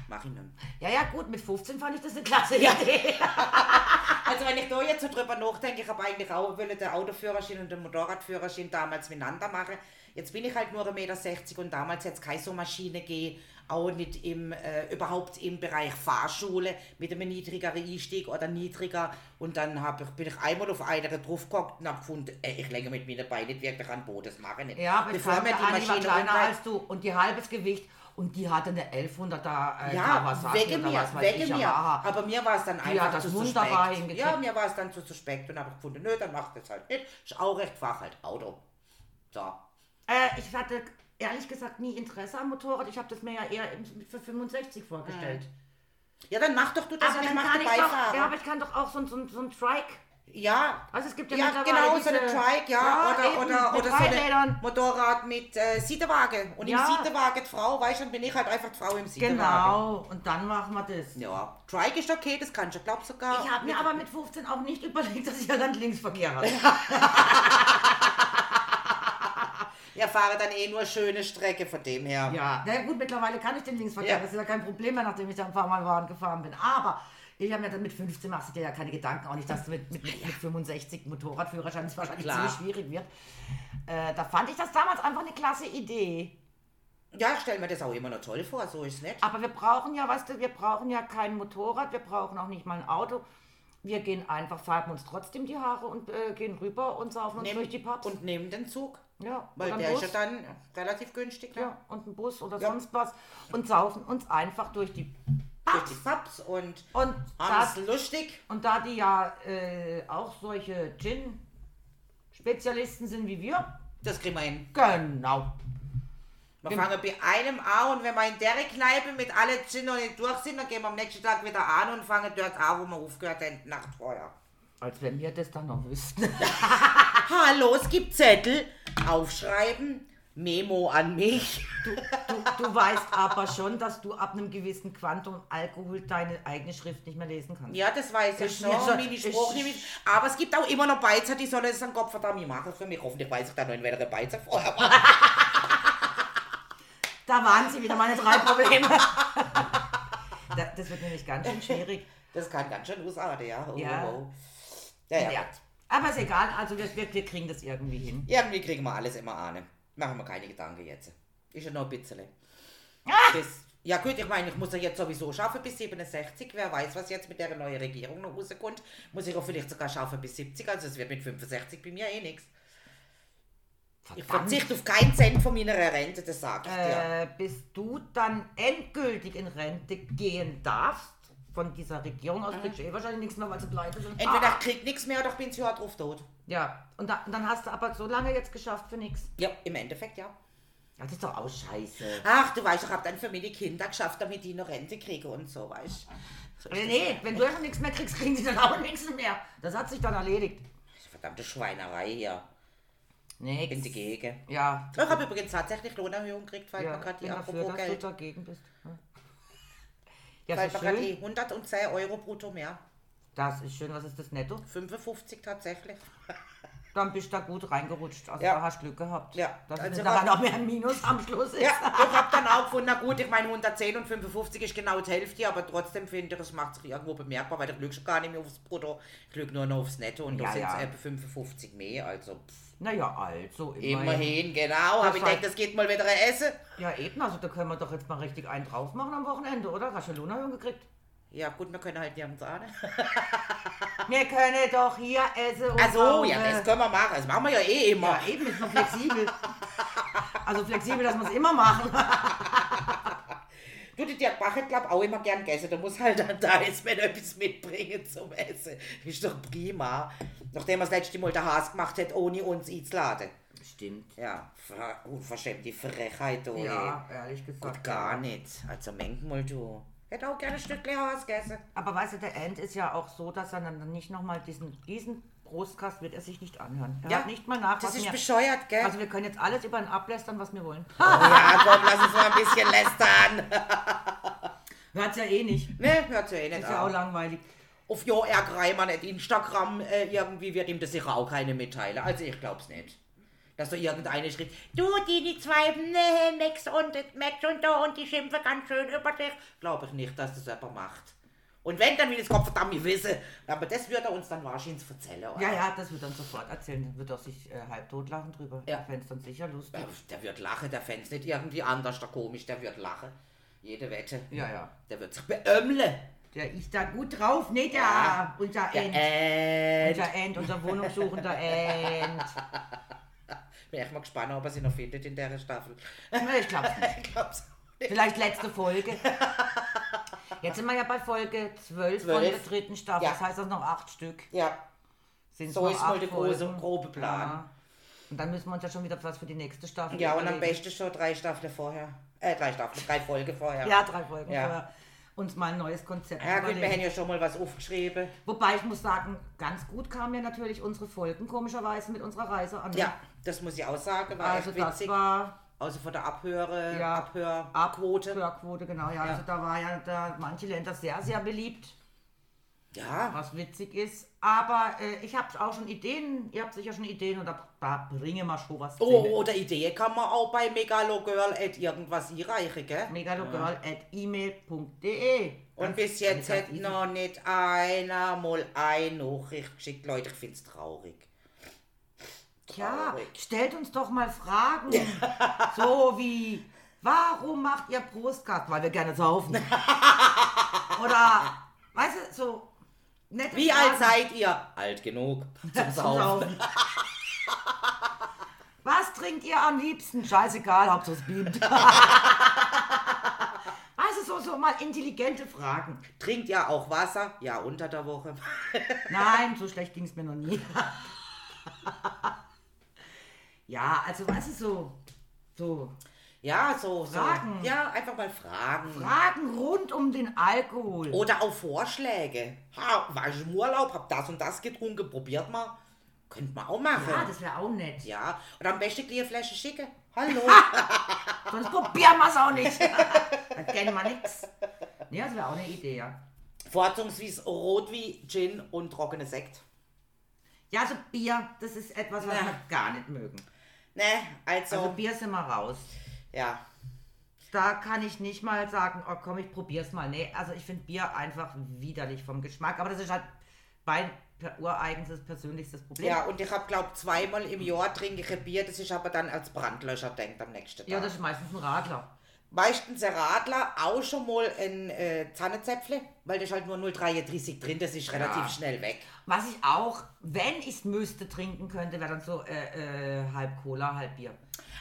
Mach ich nicht. Ja, ja, gut, mit 15 fand ich das eine klasse Idee. Also wenn ich da jetzt so drüber nachdenke, ich habe eigentlich auch wollen den Autoführerschein und den Motorradführerschein damals miteinander machen. Jetzt bin ich halt nur 1,60 Meter und damals jetzt keine so Maschine gegeben, auch nicht im, äh, überhaupt im Bereich Fahrschule mit einem niedrigeren Einstieg oder niedriger. Und dann hab ich, bin ich einmal auf einer draufgehockt und habe gefunden, äh, ich lege mit meinen Beinen nicht wirklich an den Boden, das mache ich nicht. Ja, aber ich Bevor mir Anni war Maschine kleiner als du und die halbes Gewicht und die hatte eine 1100er äh, Ja, Kawasaki wegen oder mir, was weiß ich, mir. Yamaha. Aber mir war es dann Die einfach zu wunderbar suspekt. Ja, mir war es dann zu suspekt und habe gefunden, nö, dann mach das halt nicht. Ist auch recht, fahr halt Auto. So. Äh, ich hatte ehrlich gesagt nie Interesse am Motorrad. Ich habe das mir ja eher für 65 vorgestellt. Ja, dann mach doch du das Aber ich dann mach kann ich doch, ja, aber ich kann doch auch so, ein- so, ein- so ein Trike. Ja, Also es gibt ja, ja, genau, diese, so eine Trike, ja, Ja, oder, eben, oder, oder so ein. Motorrad mit äh, Siedewagen. Und Ja. im Siedewagen die Frau, weißt du, dann bin ich halt einfach die Frau im Siedewagen. Genau, und dann machen wir das. Ja, Trike ist okay, das kannst du, glaub sogar. Ich habe mir aber mit 15 auch nicht überlegt, dass ich ja dann Linksverkehr habe. Ja, fahre dann eh nur schöne Strecke von dem her. Ja, na gut, mittlerweile kann ich den Linksverkehr. Ja. Das ist ja kein Problem mehr, nachdem ich da ein paar Mal Bahn gefahren bin. Aber ich habe mir dann mit 15 machst du dir ja keine Gedanken, auch nicht, dass du mit, mit, mit, mit 65 Motorradführerschein das wahrscheinlich Klar. ziemlich schwierig wird. Äh, da fand ich das damals einfach eine klasse Idee. Ja, ich stell mir das auch immer noch toll vor, so ist es nicht. Aber wir brauchen ja, weißt du, wir brauchen ja kein Motorrad, wir brauchen auch nicht mal ein Auto. Wir gehen einfach, färben uns trotzdem die Haare und äh, gehen rüber und saufen uns durch die Pubs. und nehmen den Zug. ja, Weil der ein ist ja Bus. dann relativ günstig. Ne? ja, und ein Bus oder Ja. sonst was und saufen uns einfach durch die Pubs und Und da, haben es lustig. und da die ja äh, auch solche Gin-Spezialisten sind wie wir, Das kriegen wir hin. genau. Wir Genau. fangen bei einem an und wenn wir in der Kneipe mit allen Gin noch nicht durch sind, dann gehen wir am nächsten Tag wieder an und fangen dort an, wo wir aufgehört haben, die Nacht vorher. Als wenn wir das dann noch wüssten. Hallo, es gibt Zettel. Aufschreiben. Memo an mich. Du, du weißt aber schon, dass du ab einem gewissen Quantum Alkohol deine eigene Schrift nicht mehr lesen kannst. Ja, das weiß ich Ist schon. schon- Spruch ist- nicht. Aber es gibt auch immer noch Beizer, die sollen es an Kopf verdammt machen für mich. Hoffentlich weiß ich dann noch, in welcher Beizer vorher war. Da waren sie wieder meine drei Probleme. Da- das wird nämlich ganz schön schwierig. Das kann ganz schön ausarten, ja. Oh, Ja. oh, oh. Ja, ja. Ja. Aber ist egal, also wir, wir, kriegen das irgendwie hin. Irgendwie kriegen wir alles immer an. Machen wir keine Gedanken jetzt. Ist ja noch ein bisschen. Das, ja gut, ich meine, ich muss ja jetzt sowieso schaffen bis 67. Wer weiß, was jetzt mit der neuen Regierung noch rauskommt. Muss ich auch vielleicht sogar schaffen bis 70. Also es wird mit 65 bei mir eh nichts. Ich verzichte auf keinen Cent von meiner Rente, das sage ich dir. Äh, bis du dann endgültig in Rente gehen darfst, von dieser Regierung aus kriegst du eh wahrscheinlich nichts mehr, weil sie pleite sind. Entweder Ah. ich krieg nichts mehr oder ich bin zu Jahr drauf tot. Ja, und, da, und dann hast du aber so lange jetzt geschafft für nichts. Ja, im Endeffekt ja. Das ist doch auch scheiße. Ach, du weißt, ich habe dann für meine Kinder geschafft, damit die noch Rente kriegen und so, weißt so das nee, wenn du ja nichts mehr kriegst, kriegen sie dann auch nichts mehr. Das hat sich dann erledigt. Verdammte Schweinerei hier in die Nix. Gegend. Ja. Ich habe übrigens tatsächlich Lohnerhöhung gekriegt, weil ja man gerade die apropos du Geld. dagegen bist. Ja, Weil ist man gerade die schön. 110 Euro brutto mehr. Das ist schön. Was ist das Netto? 55 tatsächlich. Dann bist du da gut reingerutscht. Also Ja. da hast du Glück gehabt. Ja. Dass Also nachher was- noch mehr ein Minus am Schluss ist. Ja, ich habe dann auch gefunden, na gut, ich meine 110 und 55 ist genau die Hälfte, aber trotzdem finde ich, es macht sich irgendwo bemerkbar, weil lüge schon gar nicht mehr aufs Brutto, ich lüge nur noch aufs Netto und Ja, da sind es ja. etwa 55 mehr, also pff, Naja, also immerhin. immerhin, genau, habe ich war- gedacht, das geht mal wieder Essen. Ja, eben. Also da können wir doch jetzt mal richtig einen drauf machen am Wochenende, oder? Hast du Lohnerhöhung gekriegt? Ja gut, wir können halt nirgends an. Wir können doch hier essen und Also, ja, das können wir machen, das machen wir ja eh immer. Ja, eben ist noch flexibel. Also flexibel, dass wir es immer machen. Du, die Dirk Bach hat, glaub auch immer gern gegessen. Da muss halt dann da jetzt mal etwas mitbringen zum Essen. Ist doch prima. Nachdem er das letzte Mal der Haas gemacht hat, ohne uns einzuladen. Stimmt. Ja, ver- unverschämte Frechheit, du. Ja, ehrlich gesagt. Gut, gar nicht. Also manchmal, du. Hätte auch gerne ein Stückchen Haas gegessen. Aber weißt du, der End ist ja auch so, dass er dann nicht nochmal diesen, diesen Prostkast wird er sich nicht anhören. Er Ja, hört nicht mal nach, Das ist mir... bescheuert, gell? Also wir können jetzt alles über ihn ablästern, was wir wollen. oh, ja, komm, lass uns mal ein bisschen lästern. Hört's ja eh nicht. ne, hört ja eh nicht Ist ja auch langweilig. Auf Jo R. Reimann at Instagram äh, irgendwie wird ihm das sicher auch keine mitteilen. Also ich glaub's nicht. Dass da irgendeine schrieb, du, die, die zwei, ne, Max und Max und da und die schimpfen ganz schön über dich. Glaube ich nicht, dass das jemand macht. Und wenn, dann will es Gott verdammt wissen. Aber das wird er uns dann wahrscheinlich erzählen. oder? Ja, ja, das wird er dann sofort erzählen. Dann wird er sich äh, halb tot lachen drüber. Ja. Ja. Fände es dann sicher lustig. Der, der wird lachen, der fänd's nicht irgendwie anders, der komisch, der wird lachen. Jede Wette. Ja, ja. Der wird sich beömmeln. Der ist da gut drauf, ne? Der, Ja. unser Der End. End. Unser End, unser wohnungssuchender End. Bin echt mal gespannt, ob er sie noch findet in der Staffel. Ich nicht. Glaub's auch nicht. Vielleicht letzte Folge. Jetzt sind wir ja bei Folge 12, von Zwölf. der dritten Staffel. Ja. Das heißt, das sind noch acht Stück. Ja, Sind's So ist mal der große, grobe Plan. Ja. Und dann müssen wir uns ja schon wieder was für die nächste Staffel Ja, und am überlegen. besten schon drei Staffeln vorher. Äh, drei Staffeln, drei Folgen vorher. Ja, drei Folgen Ja. vorher. Uns mal ein neues Konzept Ja, gut, wir haben ja schon mal was aufgeschrieben. Wobei ich muss sagen, ganz gut kamen ja natürlich unsere Folgen komischerweise mit unserer Reise an. Ja, das muss ich auch sagen, war also echt das witzig. war Außer von der Abhöre, Ja. Abhörquote. Abhörquote, genau. Ja, Ja. also da war ja da manche Länder sehr, sehr beliebt, Ja, was witzig ist. Aber äh, ich habe auch schon Ideen, ihr habt sicher schon Ideen und da, da bringen wir schon was oh, zusammen. oder Idee kann man auch bei Megalogirl at irgendwas einreichen, gell? megalogirl at email.de Und bis jetzt hat noch nicht einer mal eine Nachricht geschickt. Leute, ich find's traurig. Ja, Traurig. stellt uns doch mal Fragen. so wie, warum macht ihr Prostkast? Weil wir gerne saufen. Oder, weißt du, so nette Wie Fragen alt seid ihr? Alt genug zum Saufen. Was trinkt ihr am liebsten? Scheißegal, Hauptsache es beamt. Also so, so mal intelligente Fragen. Trinkt ihr auch Wasser? Ja, unter der Woche. Nein, so schlecht ging es mir noch nie. ja, also weißt du, so, so Ja, so, so. Fragen. Ja, einfach mal fragen. Fragen rund um den Alkohol. Oder auch Vorschläge. Ha, war ich im Urlaub, hab das und das getrunken, probiert mal. Könnt man auch machen. Ja, das wäre auch nett. Ja, oder am besten gleich eine Flasche schicken. Hallo. Sonst probieren wir es auch nicht. Dann kennen wir nichts. Ja, das wäre auch eine Idee, ja. Vorzugsweise Rotwein, Gin und trockene Sekt. Ja, also Bier, das ist etwas, was Ja. wir gar nicht mögen. Ne, also, Also Bier sind wir raus. Ja. Da kann ich nicht mal sagen, oh komm, ich probier's mal. Nee, also ich finde Bier einfach widerlich vom Geschmack. Aber das ist halt mein ureigenes persönlichstes Problem. Ja, und ich hab glaub zweimal im Jahr trinke ich ein Bier, das ist aber dann als Brandlöscher denkt am nächsten Tag. Ja, das ist meistens ein Radler. Meistens ein Radler, auch schon mal ein äh, Zahnezäpfle, weil da ist halt nur 0,33 drin, das ist relativ Ja. schnell weg. Was ich auch, wenn ich es müsste, trinken könnte, wäre dann so äh, äh, halb Cola, halb Bier.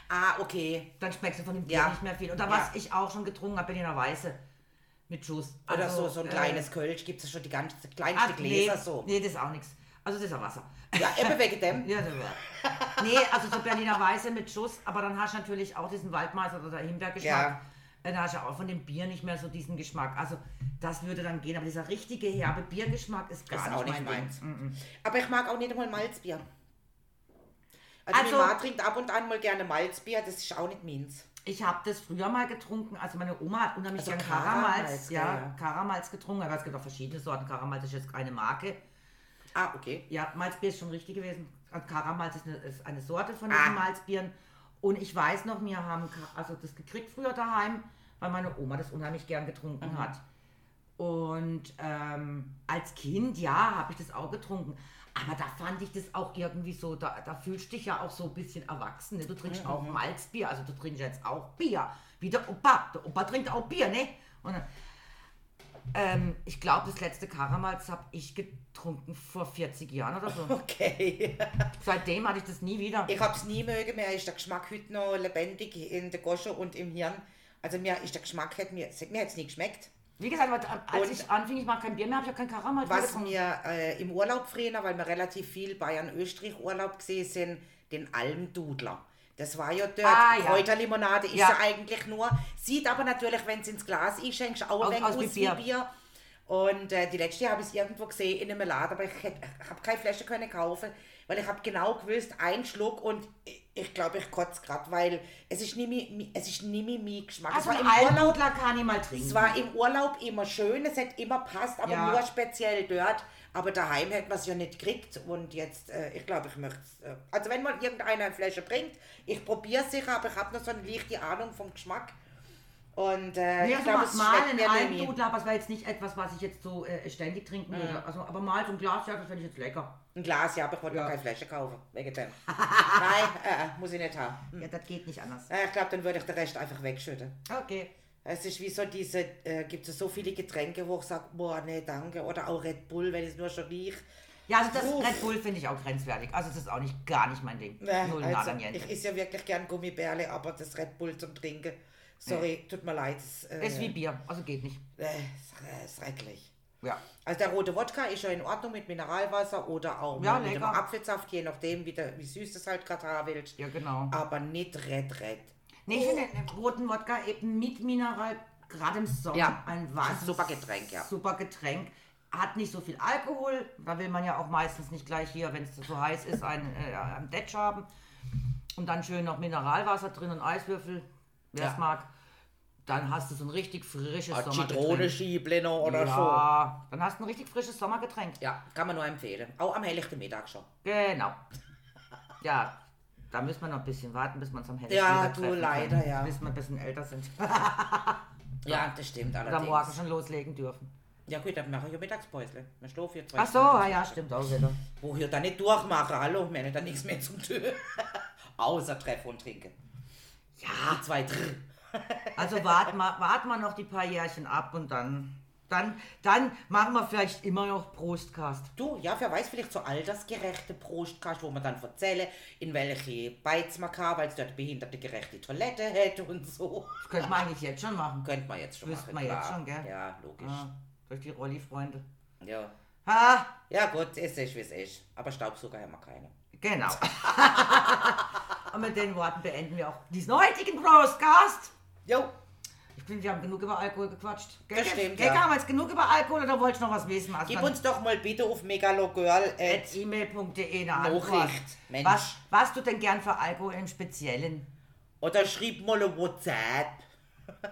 Ah, okay. Dann schmeckst du von dem Bier Ja. nicht mehr viel. Oder Ja. was ich auch schon getrunken habe, Berliner Weiße. Mit Schuss. Oder Also, so, so ein äh, kleines Kölsch, gibt es schon die ganze kleinste Ach, nee, Gläser so. nee, das ist auch nichts. Also das ist ja Wasser. Ja, eben wegen dem. Ja, das war. Nee, also so Berliner Weiße mit Schuss, aber dann hast du natürlich auch diesen Waldmeister oder Himbeergeschmack. Ja. Dann hast du auch von dem Bier nicht mehr so diesen Geschmack. Also das würde dann gehen, aber dieser richtige herbe Biergeschmack ist gar ist nicht, auch nicht mein meins. Ding. Mm, Aber ich mag auch nicht einmal Malzbier. Also, Also- meine Mama trinkt ab und an mal gerne Malzbier, das ist auch nicht meins. Ich habe das früher mal getrunken. Also meine Oma hat unheimlich Also gern Karamalz, Karamalz, ja, ja. Karamalz getrunken. Aber es gibt auch verschiedene Sorten. Karamalz ist jetzt keine Marke. Ah, okay. Ja, Malzbier ist schon richtig gewesen. Und Karamalz ist eine, ist eine Sorte von Ah. Malzbieren. Und ich weiß noch, wir haben also das gekriegt früher daheim, weil meine Oma das unheimlich gern getrunken Mhm. hat. Und ähm, als Kind, ja, habe ich das auch getrunken. Aber da fand ich das auch irgendwie so, da, da fühlst du dich ja auch so ein bisschen erwachsen. Ne? Du trinkst Mhm. auch Malzbier, also du trinkst jetzt auch Bier. Wie der Opa. Der Opa trinkt auch Bier, ne? Und dann, Ähm, ich glaube, das letzte Karamals habe ich getrunken vor 40 Jahren oder so. Okay. Seitdem hatte ich das nie wieder. Ich hab's nie mögen, mir ist der Geschmack heute noch lebendig in der Gosche und im Hirn. Also mir ist der Geschmack, hat mir, mir hat's nie geschmeckt. Wie gesagt, als Und- ich anfing, ich mag kein Bier mehr, habe ich auch kein Karamals mehr Was mir äh, im Urlaub früher, weil wir relativ viel Bayern-Österreich-Urlaub gesehen sind, den Almdudler. Das war ja dort, Ah, ja. Kräuterlimonade ist Ja. ja. eigentlich nur, sieht aber natürlich, wenn es ins Glas einschenkst, auch Aus- ein aus aus wie wie Bier. Bier. Und äh, die letzte habe ich irgendwo gesehen in einem Laden, aber ich habe keine Flasche können kaufen, weil ich habe genau gewusst, ein Schluck und ich, ich glaube, ich kotze gerade, weil es ist nicht mehr, mi- es ist nicht mehr mein Geschmack. Also es, war im Urlaub, kann ich mal trinken. es war im Urlaub immer schön, es hat immer passt, aber Ja. nur speziell dort. Aber daheim hätte man es ja nicht gekriegt und jetzt, äh, ich glaube, ich möchte es. Äh, also wenn mal irgendeiner eine Flasche bringt, ich probiere es sicher, aber ich habe noch so eine leichte Ahnung vom Geschmack. Und äh, Nee, ich also glaube, mal, es mal ein. Almdudler, aber es war jetzt nicht etwas, was ich jetzt so äh, ständig trinken würde. Also, aber mal so ein Glas, ja, das finde ich jetzt lecker. Ein Glas, ja, aber ich wollte Ja. noch keine Flasche kaufen. Wegen dem. Nein, äh, muss ich nicht haben. Ja, das geht nicht anders. Äh, ich glaube, dann würde ich den Rest einfach wegschütten. Okay. Es ist wie so diese, äh, gibt es so viele Getränke, wo ich sage, boah, nee, danke. Oder auch Red Bull, wenn es nur schon riecht. Ja, also das Uff. Red Bull finde ich auch grenzwertig. Also es ist auch nicht gar nicht mein Ding. Nee, Null also, ich esse ja wirklich gern Gummibärle, aber das Red Bull zum Trinken, sorry, tut mir leid. Es, äh, ist wie Bier, also geht nicht. äh, ist, schrecklich. Ja. Also der rote Wodka ist ja in Ordnung mit Mineralwasser oder auch Ja, mit dem lecker. Apfelsaft, je nachdem, wie, der, wie süß das halt gerade haben willst. Ja, genau. Aber nicht Red Red. Nee, ich finde den roten Wodka eben mit Mineral, gerade im Sommer, Ja, ein wahnsinnig super Getränk, ja. Super Getränk. Hat nicht so viel Alkohol. Da will man ja auch meistens nicht gleich hier, wenn es so heiß ist, einen, äh, einen Detsch haben. Und dann schön noch Mineralwasser drin und Eiswürfel, wer es Ja. mag. Dann hast du so ein richtig frisches Ah, Sommergetränk. Noch oder so. ja, dann hast du ein richtig frisches Sommergetränk. Ja, kann man nur empfehlen. Auch am helllichten Mittag schon. Genau. Ja, da müssen wir noch ein bisschen warten, bis uns am hellsten Ja, wieder du, treffen leider, können, ja. Bis wir ein bisschen älter sind. Ja, das stimmt Oder allerdings. morgen schon loslegen dürfen. Ja gut, dann mache ich ja Mittagspäusle. Wir schlafen hier zwei Ach so, ah ja, stimmt auch wieder. Wo ich dann nicht durchmache, hallo, wir haben da nichts mehr zum tun. Außer Treffen und Trinken. Ja, zwei Drr. Also warten wir, warten wir noch die paar Jährchen ab und dann, dann, dann machen wir vielleicht immer noch Prostcast. Du, ja, wer weiß, vielleicht so altersgerechte Prostkast, wo man dann erzählen, in welche Beiz man kann, weil es dort behindertegerechte Toilette hätte und so. Das könnte man eigentlich jetzt schon machen. Könnte man jetzt schon Wüsste machen. man jetzt schon, gell? Ja, logisch. Ja, durch die Rolli-Freunde. Ja. Ha, ja, gut, es ist, wie es ist. Aber Staubsauger haben wir keine. Genau. und mit den Worten beenden wir auch diesen heutigen Prostcast. Jo, Ich finde, wir haben genug über Alkohol gequatscht. Gell, Das stimmt, Gell, ja. haben wir jetzt genug über Alkohol oder wollt ihr noch was wissen? Also gib uns doch mal bitte auf megalogirl at e-mail.de eine Nachricht, Antwort. Mensch. Was, was du denn gern für Alkohol im Speziellen? oder schrieb mal ein WhatsApp.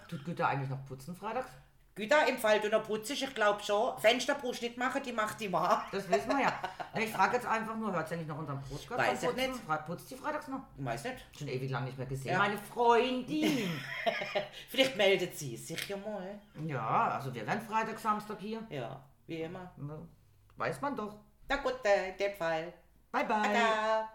Tut Güter eigentlich noch putzen freitags? Güter, im Fall du noch putzt, ich glaube schon. Fenster brauchst du nicht machen, die macht die mal. Das wissen wir ja. Ich frage jetzt einfach nur, hört ihr nicht noch unseren Brustkorb? Weiß ich nicht. Putzt die freitags noch? Weiß nicht. Schon ewig lang nicht mehr gesehen. Ja. Meine Freundin. Vielleicht meldet sie sich ja mal. ja, also wir werden Freitag, Samstag hier. Ja, wie immer. Weiß man doch. Na gut, äh, in dem Fall. Bye, bye. Tada.